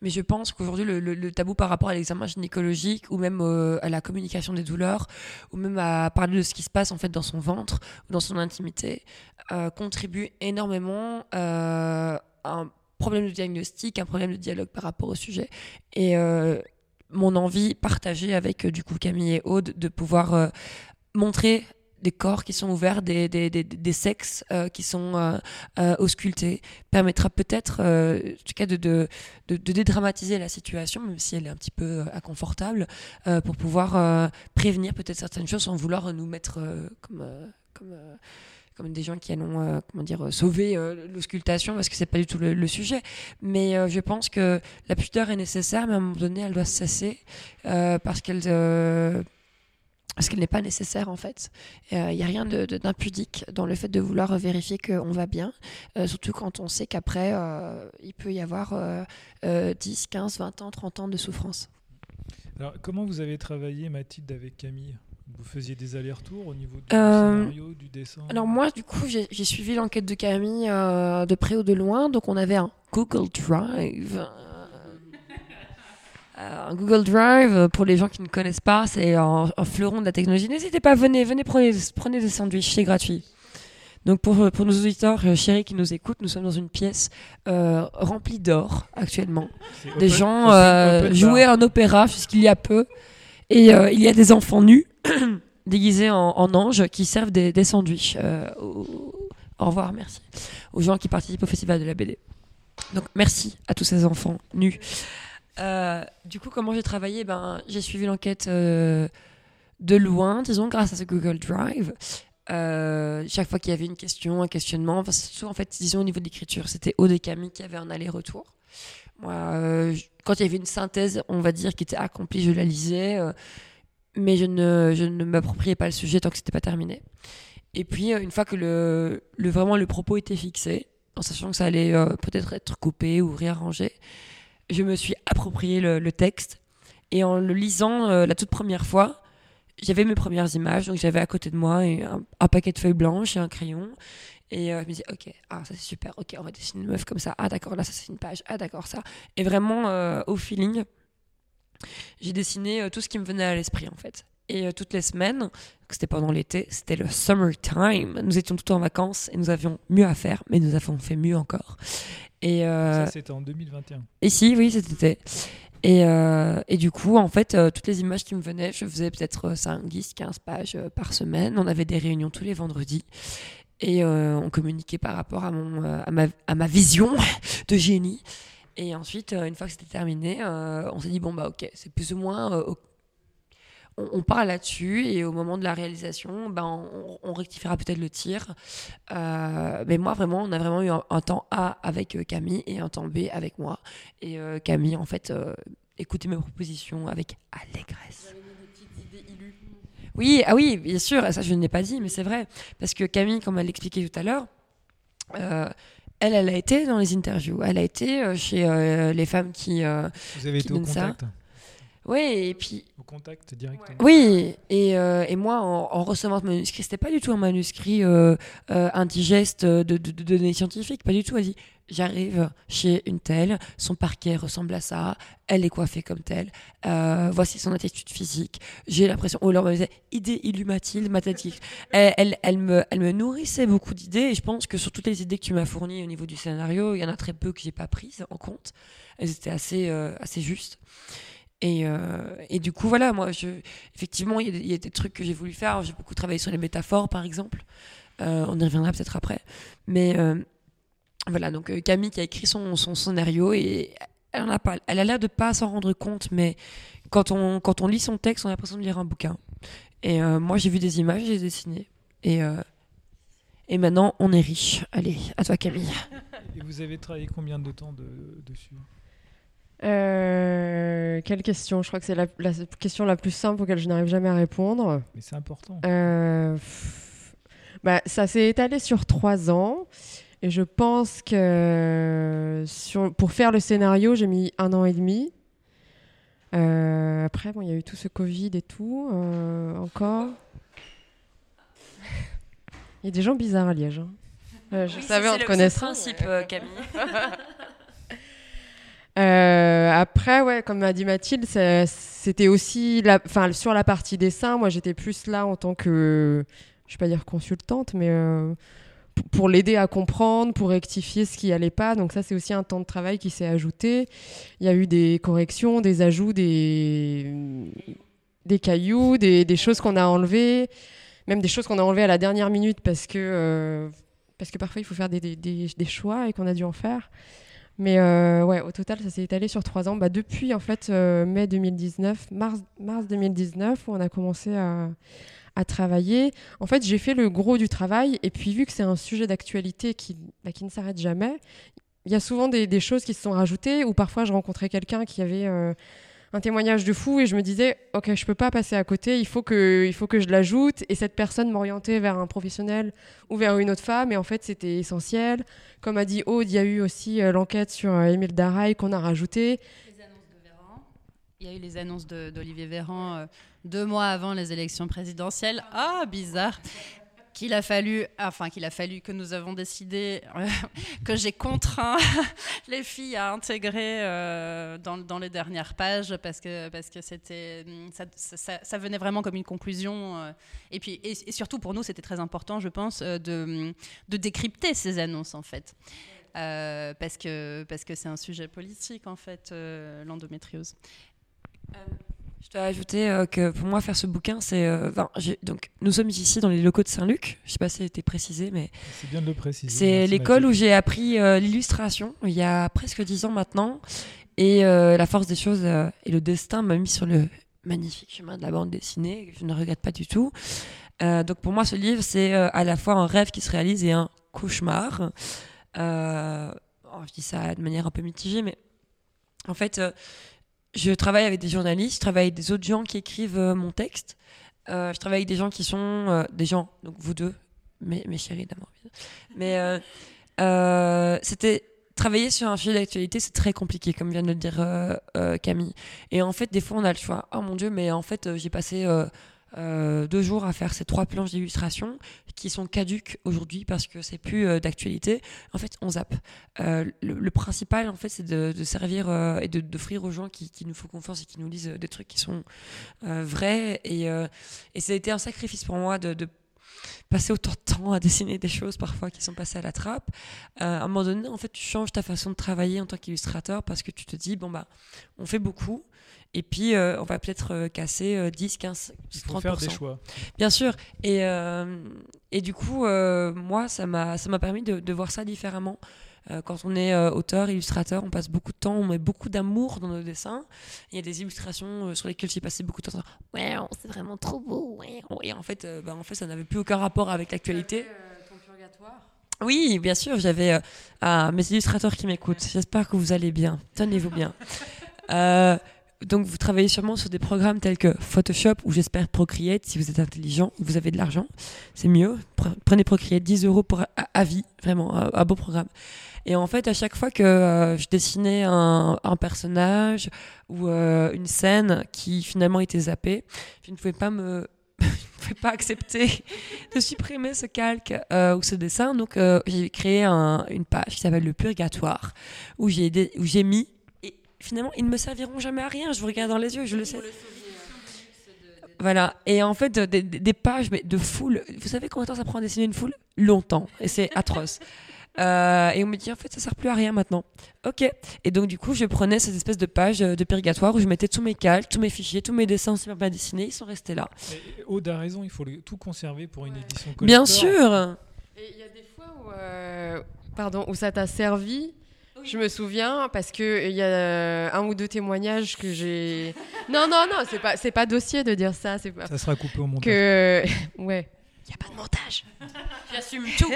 Mais je pense qu'aujourd'hui, le, tabou par rapport à l'examen gynécologique ou même à la communication des douleurs ou même à parler de ce qui se passe en fait dans son ventre ou dans son intimité contribue énormément à un problème de diagnostic, un problème de dialogue par rapport au sujet. Et mon envie partagée avec euh, du coup Camille et Aude de pouvoir euh, montrer des corps qui sont ouverts, des, sexes euh, qui sont auscultés, permettra peut-être, en cas, de, dédramatiser la situation, même si elle est un petit peu inconfortable, pour pouvoir prévenir peut-être certaines choses sans vouloir nous mettre comme, comme comme des gens qui allons euh, comment dire euh, sauver euh, l'auscultation parce que c'est pas du tout le, sujet mais je pense que la pudeur est nécessaire mais à un moment donné elle doit cesser parce qu'elle parce qu'elle n'est pas nécessaire en fait. Il n'y a rien d'impudique dans le fait de vouloir vérifier qu'on va bien, surtout quand on sait qu'après, il peut y avoir 10, 15, 20 ans, 30 ans de souffrance. Alors, comment vous avez travaillé, Mathilde, avec Camille? Vous faisiez des allers-retours au niveau du euh, scénario, du dessin Alors moi, du coup, j'ai suivi l'enquête de Camille euh, de près ou de loin. Donc on avait un Google Drive. Euh, un Google Drive, pour les gens qui ne connaissent pas, c'est un, fleuron de la technologie. N'hésitez pas, venez, venez, prenez, prenez des sandwichs, c'est gratuit. Donc pour, pour nos auditeurs chéris qui nous écoutent, nous sommes dans une pièce remplie d'or actuellement. Des gens jouaient un opéra jusqu'il y a peu. Et il y a des enfants nus déguisés en, anges qui servent des, des sandwichs. Euh, au, revoir, merci. Aux gens qui participent au festival de la BD. Donc merci à tous ces enfants nus. Euh, du coup, comment j'ai travaillé? Ben, J'ai suivi l'enquête euh, de loin, disons, grâce à ce Google Drive. chaque fois qu'il y avait une question, un questionnement, enfin, surtout en fait, disons au niveau de l'écriture, c'était Aude et Camille qui avaient un aller-retour. Moi, quand il y avait une synthèse, on va dire, qui était accomplie, je la lisais mais je ne, je ne m'appropriais pas le sujet tant que c'était pas terminé. Et puis, euh, une fois que le, le, vraiment le propos était fixé, en sachant que ça allait euh, peut-être être coupé ou réarrangé, je me suis approprié le, texte. Et en le lisant euh, la toute première fois, j'avais mes premières images, donc j'avais à côté de moi un, paquet de feuilles blanches et un crayon. Et je me disais, ok, ah, ça c'est super, ok, on va dessiner une meuf comme ça. Ah, d'accord, là, ça c'est une page. Ah, d'accord, ça. Et vraiment, au feeling, j'ai dessiné tout ce qui me venait à l'esprit, en fait. Et toutes les semaines, c'était pendant l'été, c'était le summertime. Nous étions tout en vacances et nous avions mieux à faire, mais nous avons fait mieux encore. Et ça, c'était en 2021. Ici, oui, c'était. Et, euh, et, du coup, en fait, euh, toutes les images qui me venaient, je faisais peut-être 5, 10, 15 pages euh, par semaine. On avait des réunions tous les vendredis. Et on communiquait par rapport à, mon, à, ma, à ma vision de génie. Et ensuite, une fois que c'était terminé, on s'est dit, bon, bah ok, c'est plus ou moins on, parle là-dessus et au moment de la réalisation, ben, on, rectifiera peut-être le tir. Euh, mais moi, vraiment, on a vraiment eu un, temps A avec euh, Camille et un temps B avec moi. Et euh, Camille, en fait, écoutez mes propositions avec allégresse. Oui, ah oui, bien sûr, ça je ne l'ai pas dit, mais c'est vrai. Parce que Camille, comme elle l'expliquait tout à l'heure, elle, elle a été dans les interviews. Elle a été chez les femmes qui. Vous avez été au contact oui, et puis. Au contact directement. Oui, et, euh, et moi, en, recevant ce manuscrit, c'était pas du tout un manuscrit euh, euh, indigeste de, de, données scientifiques, pas du tout. Elle dit J'arrive chez une telle, son parquet ressemble à ça, elle est coiffée comme telle, voici son attitude physique. J'ai l'impression, on leur disait idée illumatile, mathématique. Elle, elle, elle, me, elle me nourrissait beaucoup d'idées, et je pense que sur toutes les idées que tu m'as fournies au niveau du scénario, il y en a très peu que j'ai pas prises en compte. Elles étaient assez, assez justes. Et, euh, et, du coup, voilà, moi, je, effectivement, il y, a des trucs que j'ai voulu faire. J'ai beaucoup travaillé sur les métaphores, par exemple. Euh, on y reviendra peut-être après. Mais euh, voilà, donc Camille qui a écrit son, son scénario et elle, en a, pas, elle a l'air de pas s'en rendre compte, mais quand on, quand on lit son texte, on a l'impression de lire un bouquin. Et moi, j'ai vu des images, j'ai dessiné. Et, et maintenant, on est riche. Allez, à toi, Camille. Et vous avez travaillé combien de temps de, dessus? Euh, quelle question? Je crois que c'est la, question la plus simple auquel je n'arrive jamais à répondre. Mais c'est important. Euh, bah, ça s'est étalé sur trois ans. Et je pense que sur, pour faire le scénario, j'ai mis un an et demi. Euh, après, bon, il y a eu tout ce Covid et tout. encore. Il y a des gens bizarres à Liège. Hein. je savais en te connaissant. C'est le principe, Camille. Euh, après, ouais, comme m'a dit Mathilde, c'était aussi la, sur la partie dessin. Moi, j'étais plus là en tant que, je vais pas dire consultante, mais euh, pour l'aider à comprendre, pour rectifier ce qui allait pas. Donc ça, c'est aussi un temps de travail qui s'est ajouté. Il y a eu des corrections, des ajouts, des, des cailloux, des, des choses qu'on a enlevées, même des choses qu'on a enlevées à la dernière minute parce que, euh, parce que parfois il faut faire des, des, des choix et qu'on a dû en faire. Mais euh, ouais, au total, ça s'est étalé sur trois ans. Bah, depuis en fait euh, mai 2019, mars, mars 2019, où on a commencé à, à travailler. En fait, j'ai fait le gros du travail. Et puis, vu que c'est un sujet d'actualité qui, bah, qui ne s'arrête jamais, il y a souvent des, des, choses qui se sont rajoutées. Ou parfois, je rencontrais quelqu'un qui avait euh, un témoignage de fou et je me disais ok je peux pas passer à côté il faut que il faut que je l'ajoute. Et cette personne m'orientait vers un professionnel ou vers une autre femme. Et en fait c'était essentiel. Comme a dit Aude il y a eu aussi euh, l'enquête sur euh, Émile Daraï qu'on a rajouté il y a eu les annonces d'Olivier Véran euh, deux mois avant les élections présidentielles. Ah, bizarre qu'il a fallu, enfin qu'il a fallu que nous avons décidé, euh, que j'ai contraint les filles à intégrer euh, dans, les dernières pages parce que parce que c'était ça, ça, venait vraiment comme une conclusion euh, et puis et, surtout pour nous c'était très important je pense de, de décrypter ces annonces en fait. parce que parce que c'est un sujet politique en fait l'endométriose. Je dois ajouter euh, que pour moi, faire ce bouquin, c'est. Euh, donc, nous sommes ici dans les locaux de Saint-Luc. Je ne sais pas si été précisé, mais. C'est bien de le préciser. C'est l'école où j'ai appris euh, l'illustration il y a presque dix ans maintenant. Et la force des choses et le destin m'a mis sur le magnifique chemin de la bande dessinée. je ne regrette pas du tout. donc, pour moi, ce livre, c'est à la fois un rêve qui se réalise et un cauchemar. Oh, je dis ça de manière un peu mitigée, mais en fait je travaille avec des journalistes, je travaille avec des autres gens qui écrivent euh, mon texte. Euh, je travaille avec des gens qui sont euh, des gens, donc vous deux, mes, chéris d'amour. Mais c'était travailler sur un sujet d'actualité, c'est très compliqué, comme vient de le dire Camille. Et en fait, des fois, on a le choix. Oh mon Dieu, mais en fait, j'ai passé deux jours à faire ces trois planches d'illustration qui sont caduques aujourd'hui parce que c'est plus euh, d'actualité. En fait, on zappe. Euh, le, principal, en fait, c'est de, servir euh, et d'offrir aux gens qui, nous font confiance et qui nous lisent euh, des trucs qui sont euh, vrais. Et, euh, ça a été un sacrifice pour moi de, passer autant de temps à dessiner des choses parfois qui sont passées à la trappe. Euh, à un moment donné, en fait, tu changes ta façon de travailler en tant qu'illustrateur parce que tu te dis, bon, bah, on fait beaucoup. Et puis, euh, on va peut-être euh, casser euh, 10, 15, Il faut 30%. faire des choix. Bien sûr. Et, euh, et du coup, euh, moi, ça m'a ça m'a permis de, de voir ça différemment. Euh, quand on est euh, auteur, illustrateur, on passe beaucoup de temps, on met beaucoup d'amour dans nos dessins. Il y a des illustrations euh, sur lesquelles j'ai passé beaucoup de temps. Ouais, c'est vraiment trop beau. Ouais. Et en fait, euh, bah, en fait, ça n'avait plus aucun rapport avec l'actualité. Oui, bien sûr, j'avais euh, ah, mes illustrateurs qui m'écoutent. J'espère que vous allez bien. Tenez-vous bien. Euh, donc, vous travaillez sûrement sur des programmes tels que Photoshop ou j'espère Procreate si vous êtes intelligent, vous avez de l'argent, c'est mieux. Pre- Prenez Procreate, 10 euros pour vie, vraiment, un, beau programme. Et en fait, à chaque fois que euh, je dessinais un, personnage ou euh, une scène qui finalement était zappée, je ne pouvais pas me je ne pouvais pas accepter de supprimer ce calque euh, ou ce dessin. Donc, j'ai créé un- une page qui s'appelle Le Purgatoire, où j'ai mis. Finalement, ils ne me serviront jamais à rien. Je vous regarde dans les yeux, je le sais. Voilà. Et en fait, des, pages mais de foule. Vous savez combien de temps ça prend à dessiner une foule? Longtemps. Et c'est atroce. Euh, et on me dit, en fait, ça sert plus à rien maintenant. Ok. Et donc, du coup, je prenais cette espèce de page euh, de purgatoire où je mettais tous mes calques, tous mes fichiers, tous mes dessins super bien dessinés. Ils sont restés là. Et Aude a raison, il faut le- tout conserver pour une édition collector. Bien sûr. Et il y a des fois où, euh, pardon, où ça t'a servi. Je me souviens parce que il y a un ou deux témoignages que j'ai. Non, non, non, c'est pas, c'est pas dossier de dire ça. C'est pas Ça sera coupé au montage. que. Ouais. Il y a pas de montage. J'assume tout.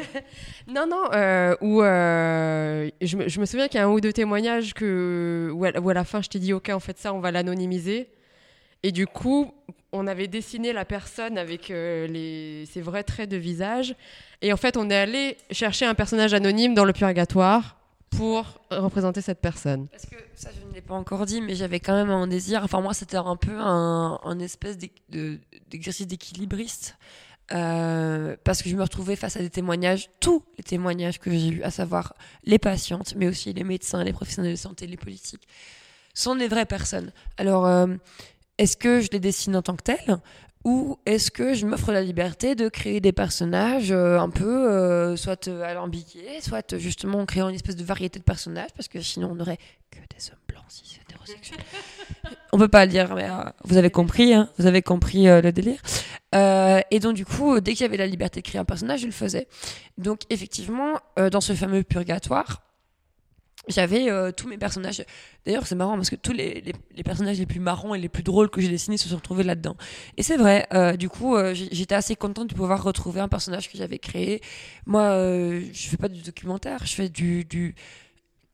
Non, non, euh, où euh, je, me, je me souviens qu'il y a un ou deux témoignages que, où, à, où à la fin je t'ai dit, ok, en fait, ça, on va l'anonymiser. Et du coup, on avait dessiné la personne avec euh, les, ses vrais traits de visage. Et en fait, on est allé chercher un personnage anonyme dans le purgatoire pour représenter cette personne. Parce que ça, je ne l'ai pas encore dit, mais j'avais quand même un désir. Enfin, moi, c'était un peu un, un espèce d'exercice d'équilibriste. Euh, parce que je me retrouvais face à des témoignages, tous les témoignages que j'ai eus, à savoir les patientes, mais aussi les médecins, les professionnels de santé, les politiques, sont des vraies personnes. Alors, euh, est-ce que je les dessine en tant que telles? Ou est-ce que je m'offre la liberté de créer des personnages euh, un peu euh, soit euh, alambiqués, soit euh, justement en créant une espèce de variété de personnages, parce que sinon on n'aurait que des hommes blancs cis hétérosexuels. on peut pas le dire, mais euh, vous avez compris, hein, vous avez compris euh, le délire. Euh, et donc du coup, dès que j'avais la liberté de créer un personnage, je le faisais. Donc effectivement, euh, dans ce fameux purgatoire, j'avais euh, tous mes personnages. D'ailleurs, c'est marrant parce que tous les, personnages les plus marrants et les plus drôles que j'ai dessinés se sont retrouvés là-dedans. Et c'est vrai, euh, du coup, euh, j'étais assez contente de pouvoir retrouver un personnage que j'avais créé. Moi, je fais pas du documentaire, je fais du. du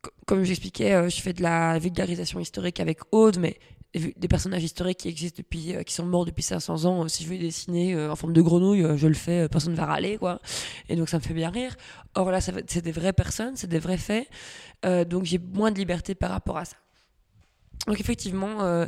co- comme j'expliquais, je fais de la vulgarisation historique avec Aude, mais des, personnages historiques qui existent depuis, euh, qui sont morts depuis 500 ans. euh, si je veux dessiner euh, en forme de grenouille, je le fais, personne ne va râler, quoi. Et donc ça me fait bien rire. Or là, c'est des vraies personnes, c'est des vrais faits. Donc j'ai moins de liberté par rapport à ça. Donc effectivement, euh,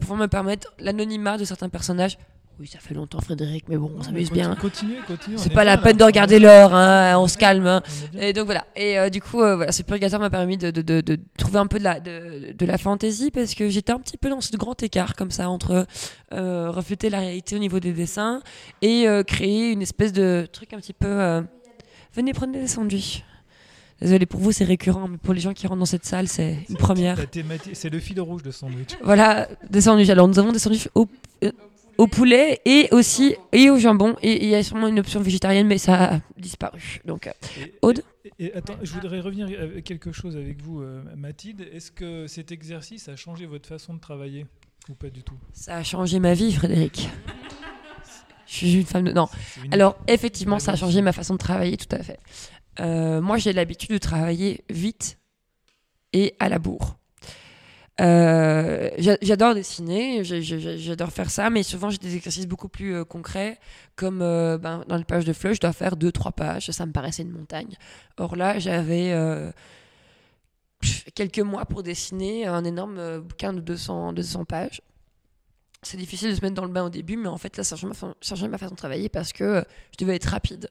pour me permettre l'anonymat de certains personnages. Oui, ça fait longtemps, Frédéric, mais bon, on s'amuse bien. Continuez, continuez. on C'est est pas la peine de regarder l'heure, hein, on se calme. hein. Et donc voilà. Et euh, du coup, euh, voilà, ce purgatoire m'a permis de, de, de, de trouver un peu de la, de, de la fantaisie parce que j'étais un petit peu dans ce grand écart comme ça entre euh, refléter la réalité au niveau des dessins et euh, créer une espèce de truc un petit peu. euh, Venez prendre des sandwichs. Désolé pour vous, c'est récurrent, mais pour les gens qui rentrent dans cette salle, c'est une première. C'est le fil rouge de sandwich. Voilà, des sandwichs. Alors nous avons des sandwichs au, au poulet et aussi et au jambon. Et il y a sûrement une option végétarienne, mais ça a disparu. Donc euh, Et- Aude et, et attends, je voudrais revenir avec quelque chose avec vous, euh, Mathilde. Est-ce que cet exercice a changé votre façon de travailler ou pas du tout? Ça a changé ma vie, Frédéric. Je suis une femme de... Non. Alors, effectivement, ça a changé ma façon de travailler, tout à fait. Euh, moi, j'ai l'habitude de travailler vite et à la bourre. Euh, j'a- j'adore dessiner, j'adore faire ça, mais souvent j'ai des exercices beaucoup plus euh, concrets, comme euh, ben, dans les pages de fleuve, je dois faire deux, trois pages, ça me paraissait une montagne. Or là, j'avais quelques mois pour dessiner un énorme bouquin de 200, 200 pages. C'est difficile de se mettre dans le bain au début, mais en fait, là, ça a changé ma, fa- ma façon de travailler parce que euh, je devais être rapide.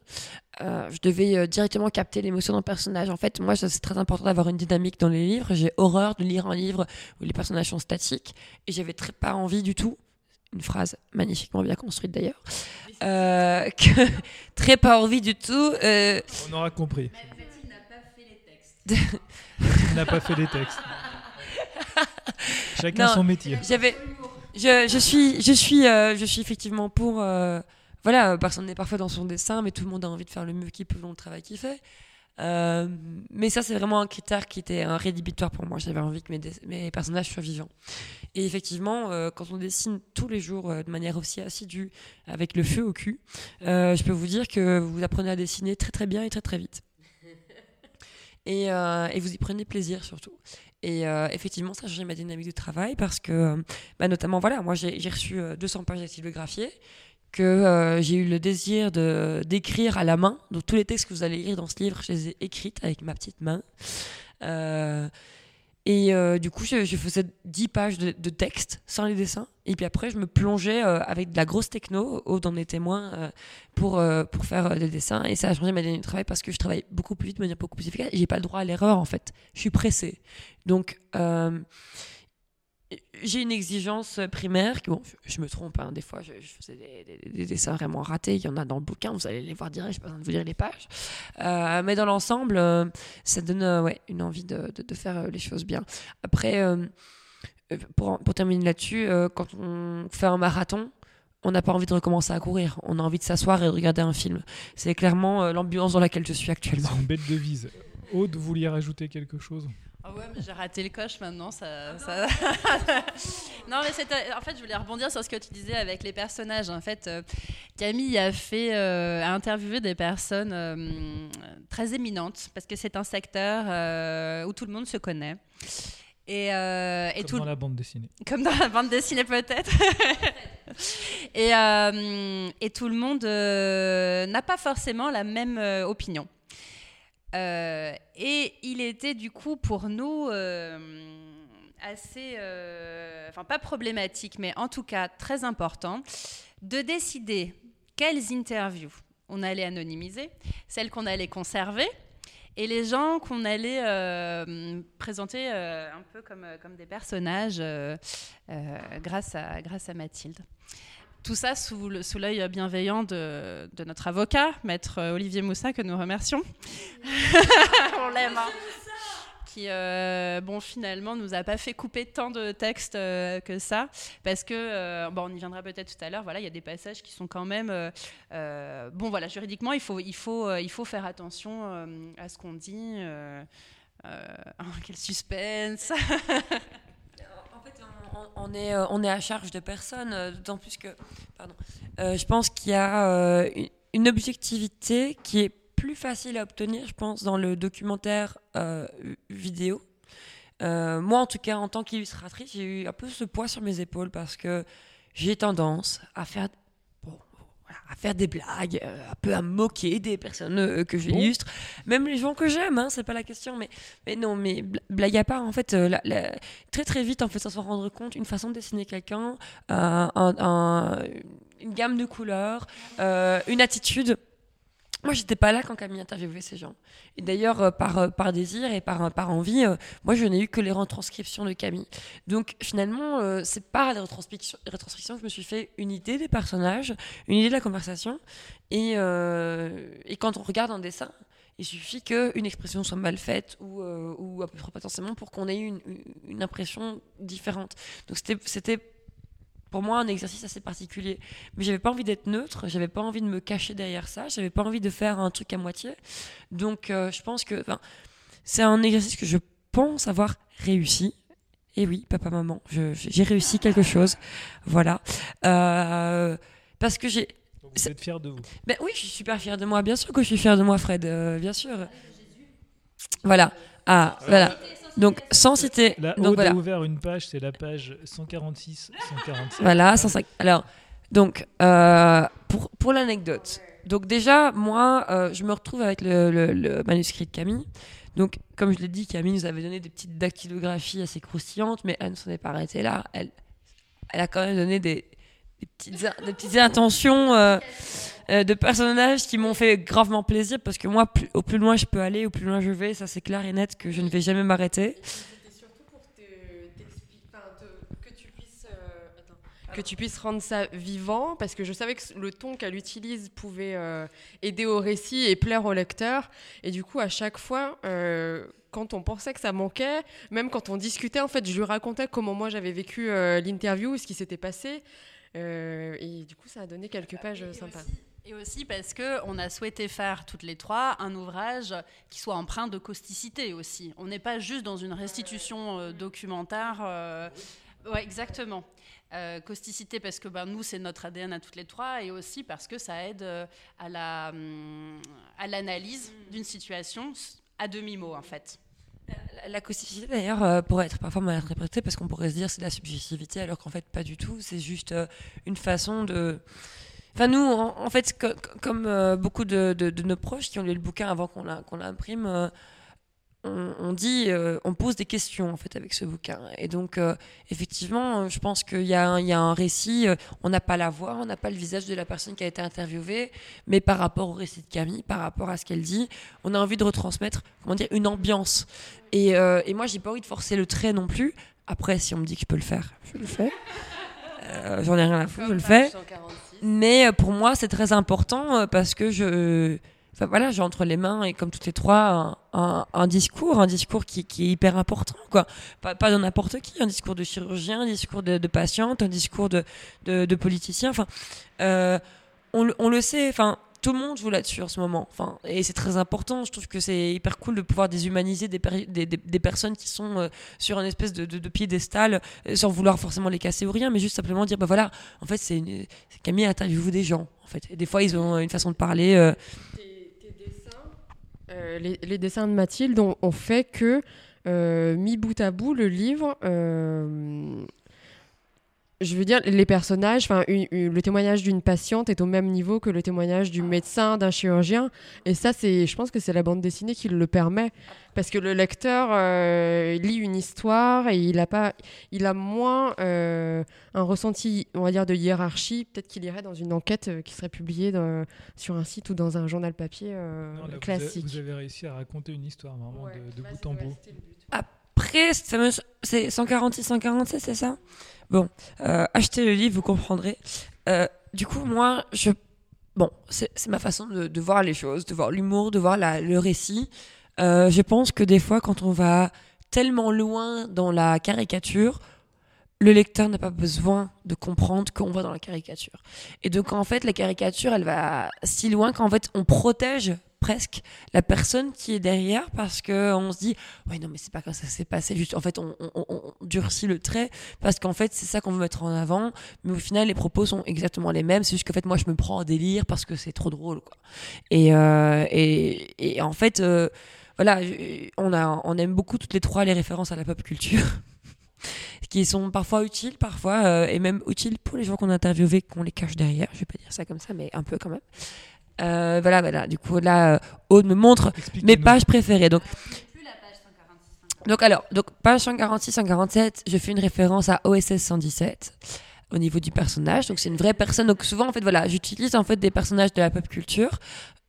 Euh, je devais euh, directement capter l'émotion d'un personnage. En fait, moi, c'est très important d'avoir une dynamique dans les livres. J'ai horreur de lire un livre où les personnages sont statiques et j'avais très pas envie du tout. Une phrase magnifiquement bien construite d'ailleurs. Euh, que, très pas envie du tout. euh, On aura compris. Mathilde n'a pas fait les textes. Il n'a pas fait les textes. Chacun Non. son métier. J'avais, je, suis, je suis, euh, je suis effectivement pour. euh, voilà, personne n'est parfait dans son dessin, mais tout le monde a envie de faire le mieux qu'il peut dans le travail qu'il fait. Euh, mais ça, c'est vraiment un critère qui était un rédhibitoire pour moi. J'avais envie que mes, personnages soient vivants. Et effectivement, euh, quand on dessine tous les jours de manière aussi assidue, avec le feu au cul, je peux vous dire que vous apprenez à dessiner très très bien et très très vite. Et vous y prenez plaisir surtout. Et euh, effectivement, ça a changé ma dynamique de travail parce que, euh, bah, notamment, voilà, moi j'ai reçu euh, 200 pages d'actylographiées, que euh, j'ai eu le désir de d'écrire à la main. Donc tous les textes que vous allez lire dans ce livre, je les ai écrites avec ma petite main. Euh, et euh, du coup, je, faisais 10 pages de, texte sans les dessins. Et puis après, je me plongeais euh, avec de la grosse techno, au dans des témoins, euh, pour, pour faire des dessins. Et ça a changé ma dynamique de travail parce que je travaille beaucoup plus vite, de manière beaucoup plus efficace. J'ai pas le droit à l'erreur, en fait. Je suis pressée. Donc, j'ai une exigence primaire. Que, bon, je, me trompe, hein, des fois, je, je faisais des, des- des dessins vraiment ratés. Il y en a dans le bouquin, vous allez les voir direct, je pas besoin de vous lire les pages. Euh, mais dans l'ensemble, euh, ça donne euh, ouais, une envie de, faire les choses bien. Après, pour, terminer là-dessus, quand on fait un marathon, on n'a pas envie de recommencer à courir. On a envie de s'asseoir et de regarder un film. C'est clairement l'ambiance dans laquelle je suis actuellement. C'est une belle devise. Aude, vous vouliez rajouter quelque chose? Ah ouais, mais j'ai raté le coche maintenant. Ça, ça- non, mais c'était. En fait, je voulais rebondir sur ce que tu disais avec les personnages. En fait, euh, Camille a fait, euh, a interviewé des personnes euh, très éminentes parce que c'est un secteur euh, où tout le monde se connaît. Et, euh, et Comme tout, dans la bande dessinée. comme dans la bande dessinée peut-être. et, euh, et tout le monde euh, n'a pas forcément la même euh, opinion. Euh, et il était du coup pour nous euh, assez, euh, enfin pas problématique, mais en tout cas très important, de décider quelles interviews on allait anonymiser, celles qu'on allait conserver, et les gens qu'on allait présenter un peu comme, comme des personnages grâce, à, grâce à Mathilde. Tout ça sous l'œil bienveillant de, de notre avocat, maître Olivier Moussin, que nous remercions. On l'aime. hein. Qui, euh, bon, finalement, nous a pas fait couper tant de textes euh, que ça, parce que, euh, bon, on y viendra peut-être tout à l'heure. Voilà, il y a des passages qui sont quand même, euh, euh, bon, voilà, juridiquement, il faut, il faut, euh, il faut faire attention euh, à ce qu'on dit. euh, euh, quel suspense on, est, euh, on est à charge de personne, euh, d'autant plus que, pardon, euh, je pense qu'il y a une- objectivité qui est plus facile à obtenir, je pense, dans le documentaire vidéo. Moi, en tout cas, en tant qu'illustratrice, j'ai eu un peu ce poids sur mes épaules parce que j'ai tendance à faire, voilà, à faire des blagues, euh, un peu à moquer des personnes euh, que j'illustre, même les gens que j'aime, hein, c'est pas la question, mais, mais non, mais bla- blague à part, en fait, euh, la- la- très très vite, en fait, sans s'en rendre compte, une façon de dessiner quelqu'un, un- un- une gamme de couleurs, une attitude. Moi, j'étais pas là quand Camille interviewait ces gens. Et d'ailleurs, euh, par, euh, par désir et par, par envie, euh, moi, je n'ai eu que les retranscriptions de Camille. Donc, finalement, euh, c'est par les retranscriptions, les retranscriptions que je me suis fait une idée des personnages, une idée de la conversation. Et, euh, quand on regarde un dessin, il suffit qu'une expression soit mal faite ou, euh, ou à peu près potentiellement pour qu'on ait une, une- impression différente. Donc, c'était pour moi un exercice assez particulier. Mais j'avais pas envie d'être neutre, j'avais pas envie de me cacher derrière ça, j'avais pas envie de faire un truc à moitié. Donc euh, je pense que c'est un exercice que je pense avoir réussi. Et oui, papa, maman, j'ai réussi quelque chose. Voilà. Euh, parce que j'ai. Vous êtes fiers de vous. Ben oui, je suis super fière de moi. Bien sûr que je suis fière de moi, Fred. euh, bien sûr. Voilà. Ah, voilà. Donc, sans citer. Là, Donc, voilà. a ouvert une page, c'est la page 146, 147. Voilà, 105. Alors, donc, euh, pour, pour l'anecdote. Donc, déjà, moi, euh, je me retrouve avec le, le- le manuscrit de Camille. Donc, comme je l'ai dit, Camille nous avait donné des petites dactylographies assez croustillantes, mais elle ne s'en est pas arrêtée là. Elle, elle a quand même donné des, des petites, intentions euh, euh, de personnages qui m'ont fait gravement plaisir parce que moi, au plus loin je peux aller, au plus loin je vais, ça c'est clair et net que je ne vais jamais m'arrêter. Que tu puisses, rendre ça vivant, parce que je savais que le ton qu'elle utilise pouvait euh, aider au récit et plaire au lecteur. Et du coup, à chaque fois, quand on pensait que ça manquait, même quand on discutait, en fait, je lui racontais comment moi j'avais vécu euh, l'interview, ce qui s'était passé. Euh, et du coup, ça a donné quelques pages euh, Et sympas. aussi- Et aussi parce que on a souhaité faire toutes les trois un ouvrage qui soit empreint de causticité aussi. On n'est pas juste dans une restitution euh, documentaire. ouais, exactement. Euh, causticité parce que ben, nous c'est notre ADN à toutes les trois et aussi parce que ça aide euh, à la hum, à l'analyse d'une situation à demi mot en fait. La- causticité d'ailleurs euh, pourrait être parfois mal interprétée parce qu'on pourrait se dire c'est de la subjectivité alors qu'en fait pas du tout, c'est juste euh, une façon de... Enfin nous en, fait co- co- comme euh, beaucoup de, de- nos proches qui ont lu le bouquin avant qu'on l'imprime, on, on dit, euh, on pose des questions en fait avec ce bouquin. Et donc euh, effectivement euh, je pense qu'il y, a un- il y a un récit, on n'a pas la voix, on n'a pas le visage de la personne qui a été interviewée, mais par rapport au récit de Camille, par rapport à ce qu'elle dit, on a envie de retransmettre comment dire, une ambiance. Et, euh, et moi, j'ai pas envie de forcer le trait non plus. Après, si on me dit que je peux le faire, je le fais. J'en ai rien à foutre, je le fais. Mais pour moi, c'est très important parce que je. Enfin voilà, j'ai entre les mains et comme toutes les trois un, un- un discours, un discours qui, est hyper important, quoi. Pas, pas de n'importe qui, un discours de chirurgien, un discours de, patiente, un discours de, de, politicien. Enfin, euh, on, on le sait. Enfin, tout le monde joue là-dessus en ce moment. Enfin, et c'est très important. Je trouve que c'est hyper cool de pouvoir déshumaniser des, des, des- personnes qui sont euh, sur une espèce de, de, de piédestal, euh, sans vouloir forcément les casser ou rien, mais juste simplement dire, bah voilà, en fait, c'est Camille interviewe des gens. En fait, des fois, ils ont une façon de parler. euh, euh, les, dessins de Mathilde ont, ont fait que, euh, mis bout à bout, le livre, euh, je veux dire, les personnages, enfin, le témoignage d'une patiente est au même niveau que le témoignage du médecin, d'un chirurgien. Et ça, c'est, je pense que c'est la bande dessinée qui le permet. Parce que le lecteur euh, lit une histoire et il a, pas, il a moins euh, un ressenti, on va dire, de hiérarchie. Peut-être qu'il irait dans une enquête euh, qui serait publiée dans- sur un site ou dans un journal papier euh, Non, là, vous avez- classique. Vous, avez réussi à raconter une histoire vraiment Ouais, de, de ouais, bout en bout. Après, c'est 146, 147, c'est ça? Bon, euh, achetez le livre, vous comprendrez. Euh, du coup, moi, je, bon, c'est ma façon de, voir les choses, de voir l'humour, de voir le récit. Euh, je pense que des fois, quand on va tellement loin dans la caricature, le lecteur n'a pas besoin de comprendre qu'on va dans la caricature. Et donc, en fait, la caricature, elle va si loin qu'en fait, on protège presque la personne qui est derrière parce que on se dit ouais non mais c'est pas comme ça c'est passé. Juste en fait on, durcit le trait parce qu'en fait c'est ça qu'on veut mettre en avant. Mais au final les propos sont exactement les mêmes. C'est juste qu'en fait moi je me prends en délire parce que c'est trop drôle euh, et, et en fait euh, voilà on a on aime beaucoup toutes les trois les références à la pop culture qui sont parfois utiles parfois euh, et même utiles pour les gens qu'on a interviewés qu'on les cache derrière. Je vais pas dire ça comme ça mais un peu quand même Euh, voilà voilà. Du coup là euh, Aude me montre mes pages préférées. Donc Plus la page 146. donc alors, donc page 146, 147, je fais une référence à OSS 117 au niveau du personnage. Donc c'est une vraie personne. Donc souvent en fait voilà, j'utilise en fait des personnages de la pop culture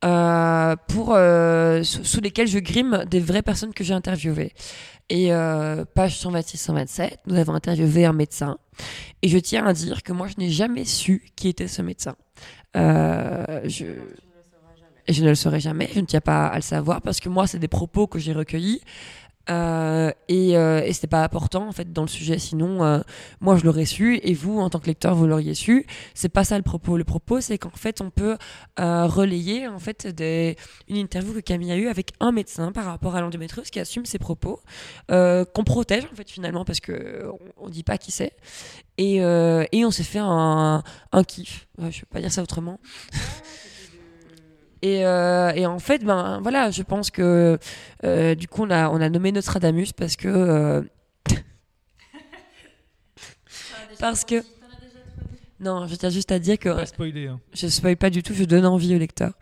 euh, pour euh, sous, sous lesquels je grime des vraies personnes que j'ai interviewées. Et euh, page 126, 127, nous avons interviewé un médecin. Et je tiens à dire que moi je n'ai jamais su qui était ce médecin. Je et je ne le saurai jamais, je ne tiens pas à le savoir parce que moi, c'est des propos que j'ai recueillis. Euh, et, euh, et c'était pas important en fait dans le sujet. Sinon euh, moi je l'aurais su et vous en tant que lecteur vous l'auriez su. C'est pas ça le propos. Le propos c'est qu'en fait on peut euh, relayer en fait une interview que Camille a eue avec un médecin par rapport à l'endométriose qui assume ses propos qu'on protège en fait finalement parce que on, dit pas qui c'est. Et, on s'est fait un, kiff. Ouais, je peux pas dire ça autrement et, euh, et en fait, ben voilà, je pense que euh, du coup on a on a nommé Nostradamus parce que euh, Parce que- non, je tiens juste à dire que Pas spoiler. hein. je spoil pas du tout, je donne envie au lecteur.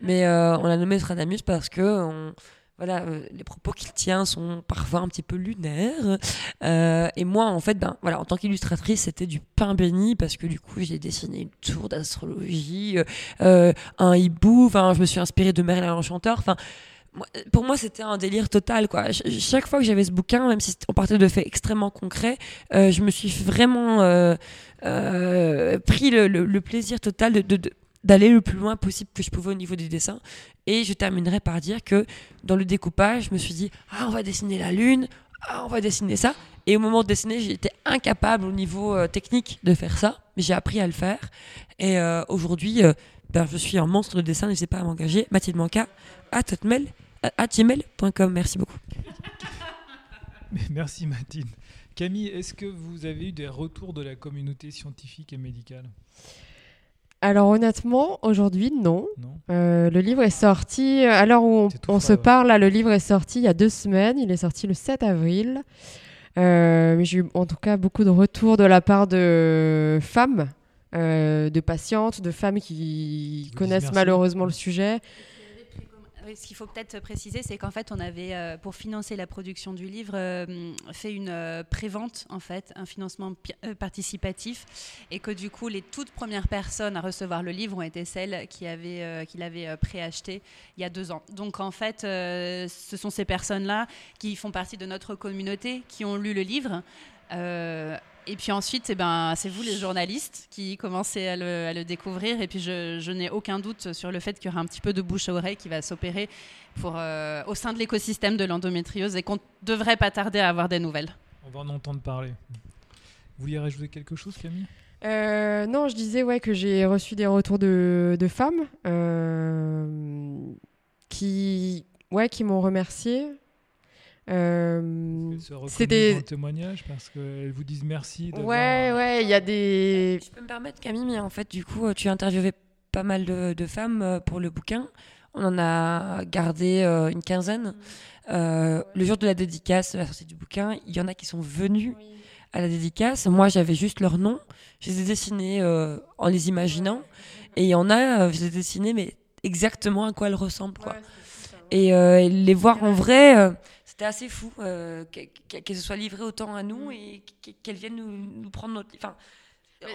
Mais euh, on a nommé Nostradamus parce que on- voilà, euh, les propos qu'il tient sont parfois un petit peu lunaires. Euh, et moi, en fait, ben, voilà, en tant qu'illustratrice, c'était du pain béni parce que du coup, j'ai dessiné une tour d'astrologie, euh, un hibou, enfin, je me suis inspirée de Merlin l'Enchanteur. Enfin, pour moi, c'était un délire total. Quoi. Ch- chaque fois que j'avais ce bouquin, même si on partait de faits extrêmement concrets, je me suis vraiment pris le, plaisir total de, d'aller le plus loin possible que je pouvais au niveau des dessins. Et je terminerai par dire que dans le découpage, je me suis dit ah on va dessiner la lune, ah on va dessiner ça. Et au moment de dessiner, j'étais incapable au niveau euh, technique de faire ça, mais j'ai appris à le faire. Et euh, aujourd'hui, euh, ben, je suis un monstre de dessin. N'hésitez pas à m'engager. Mathilde Manca à hotmail à gmail.com. Merci beaucoup. Merci Mathilde. Camille, est-ce que vous avez eu des retours de la communauté scientifique et médicale? Alors honnêtement, aujourd'hui, non. Non Euh, le livre est sorti, à l'heure où on, se parle, là, le livre est sorti il y a deux semaines. Il est sorti le 7 avril. Euh, j'ai eu en tout cas beaucoup de retours de la part de femmes, euh, de patientes, de femmes qui vous connaissent malheureusement le sujet. Ce qu'il faut peut-être préciser, c'est qu'en fait, on avait, euh, pour financer la production du livre, euh, fait une euh, prévente, en fait, un financement euh, participatif, et que du coup, les toutes premières personnes à recevoir le livre ont été celles qui avaient, qui l'avaient préacheté il y a deux ans. Donc, en fait, ce sont ces personnes-là qui font partie de notre communauté, qui ont lu le livre. Et puis ensuite, eh ben, c'est vous les journalistes qui commencez à le, à le découvrir. Et puis je, je n'ai aucun doute sur le fait qu'il y aura un petit peu de bouche à oreille qui va s'opérer pour, euh, au sein de l'écosystème de l'endométriose et qu'on devrait pas tarder à avoir des nouvelles. On va en entendre parler. Vous vouliez rajouter quelque chose, Camille? Euh, non, je disais ouais, que j'ai reçu des retours de, de femmes euh, qui, ouais, qui m'ont remercié. Euh, Elles se reconnaissent c'était- dans le témoignage parce qu'elles vous disent merci. ouais, ouais, il y a des. Je peux me permettre, Camille, mais en fait, du coup, tu as interviewé pas mal de, de femmes euh, pour le bouquin. On en a gardé euh, une quinzaine. Euh, le jour de la dédicace, de la sortie du bouquin, il y en a qui sont venus à la dédicace. Moi, j'avais juste leur nom. Je les ai dessinés euh, en les imaginant. Et il y en a, je les ai dessinés, mais exactement à quoi elles ressemblent. Quoi. Et euh, les voir en vrai, euh, c'était assez fou euh, que- que- qu'elles se soient livrées autant à nous et qu- qu'elles viennent nous, nous prendre notre. Enfin,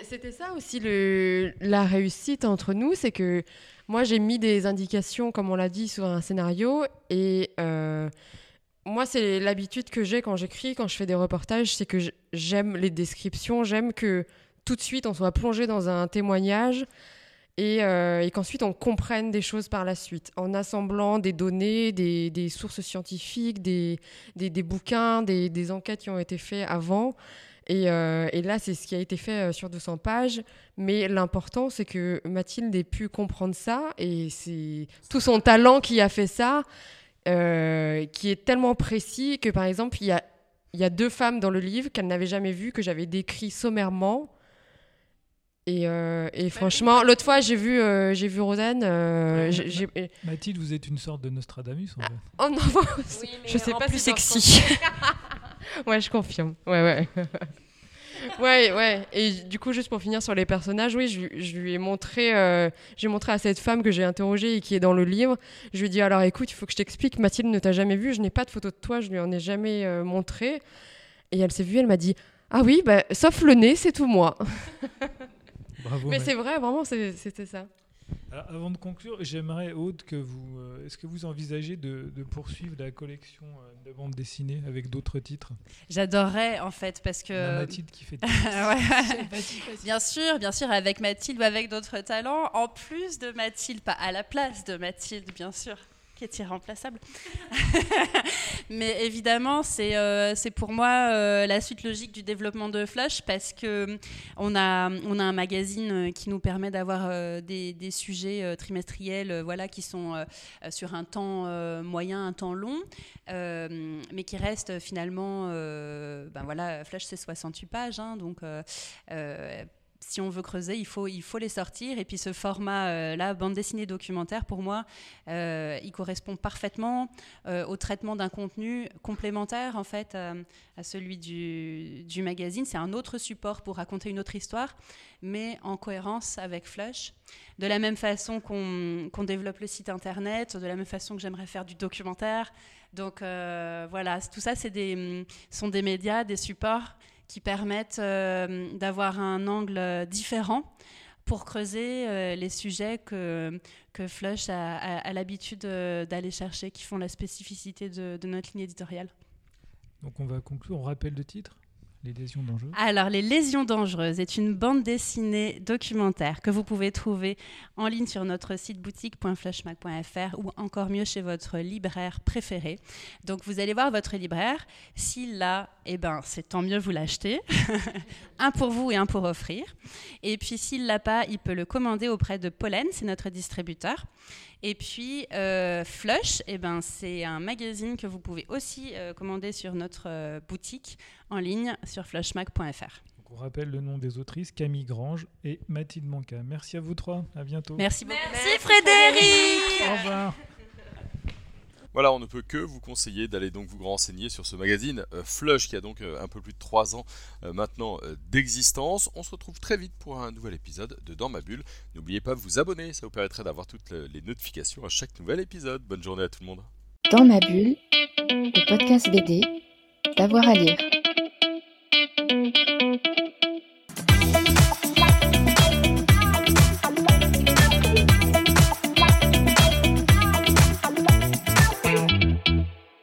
C'était ça aussi le, la réussite entre nous, c'est que moi j'ai mis des indications, comme on l'a dit, sur un scénario et euh, moi c'est l'habitude que j'ai quand j'écris, quand je fais des reportages, c'est que j'aime les descriptions, j'aime que tout de suite on soit plongé dans un témoignage et, euh, et qu'ensuite on comprenne des choses par la suite en assemblant des données, des, sources scientifiques, des, des, bouquins, des, enquêtes qui ont été faites avant. Et, euh, là, c'est ce qui a été fait euh, sur 200 pages. Mais l'important, c'est que Mathilde ait pu comprendre ça. Et c'est tout son talent qui a fait ça, qui est tellement précis que, par exemple, il y a, y a deux femmes dans le livre qu'elle n'avait jamais vues, que j'avais décrit sommairement. Et, euh, et franchement, l'autre fois, j'ai vu, euh, j'ai vu Rosanne. euh, j'ai- Mathilde, vous êtes une sorte de Nostradamus en fait. Oh non, je sais pas plus sexy. Ouais, je confirme. Ouais, ouais. ouais, ouais. Et du coup, juste pour finir sur les personnages, oui, je, je lui ai montré, euh, j'ai montré à cette femme que j'ai interrogée et qui est dans le livre. Je lui ai dit alors, écoute, il faut que je t'explique. Mathilde ne t'a jamais vu. Je n'ai pas de photo de toi. Je lui en ai jamais euh, montré. Et elle s'est vue. Elle m'a dit ah oui, bah, sauf le nez, c'est tout moi. Bravo. Mais c'est vrai, vraiment, c'était ça. Alors, avant de conclure, j'aimerais, Aude, que vous. euh, Est-ce que vous envisagez de, de poursuivre la collection euh, de bande dessinée avec d'autres titres? J'adorerais en fait parce que. Mathilde qui fait. Ouais. Bien sûr, bien sûr, avec Mathilde ou avec d'autres talents, en plus de Mathilde, pas à la place de Mathilde, bien sûr, qui est irremplaçable. Mais évidemment, c'est euh, pour moi euh, la suite logique du développement de Flash parce que hum, on a, on a un magazine euh, qui nous permet d'avoir euh, des, sujets euh, trimestriels euh, voilà, qui sont euh, euh, sur un temps euh, moyen, un temps long, euh, mais qui restent finalement. euh, ben voilà, Flash, c'est 68 pages, hein, donc. Euh, euh, si on veut creuser, il faut, il faut les sortir. Et puis ce format-là, bande dessinée documentaire, pour moi, il correspond parfaitement au traitement d'un contenu complémentaire, en fait, à celui du, du magazine. C'est un autre support pour raconter une autre histoire, mais en cohérence avec Flush. De la même façon qu'on développe le site internet, de la même façon que j'aimerais faire du documentaire. Donc voilà, tout ça, c'est des, sont des médias, des supports qui permettent euh, d'avoir un angle différent pour creuser euh, les sujets que, que Flush a, l'habitude euh, d'aller chercher, qui font la spécificité de, de notre ligne éditoriale. Donc on va conclure, on rappelle le titre les lésions dangereuses Alors, Les lésions dangereuses est une bande dessinée documentaire que vous pouvez trouver en ligne sur notre site boutique.flashmac.fr ou encore mieux chez votre libraire préféré. Donc, vous allez voir votre libraire. S'il l'a, eh ben, c'est tant mieux, vous l'achetez. un pour vous et un pour offrir. Et puis, s'il l'a pas, il peut le commander auprès de Pollen, c'est notre distributeur. Et puis euh, Flush, eh ben, c'est un magazine que vous pouvez aussi euh, commander sur notre euh, boutique en ligne sur flushmac.fr. On rappelle le nom des autrices, Camille Grange et Mathilde Manca. Merci à vous trois, à bientôt. Merci beaucoup. Merci Frédéric. Au revoir. Voilà, on ne peut que vous conseiller d'aller donc vous renseigner sur ce magazine euh, Flush qui a donc euh, un peu plus de 3 ans euh, maintenant d'existence. On se retrouve très vite pour un nouvel épisode de Dans ma bulle. N'oubliez pas de vous abonner, ça vous permettrait d'avoir toutes les notifications à chaque nouvel épisode. Bonne journée à tout le monde. Dans ma bulle, le podcast BD, d'avoir à lire.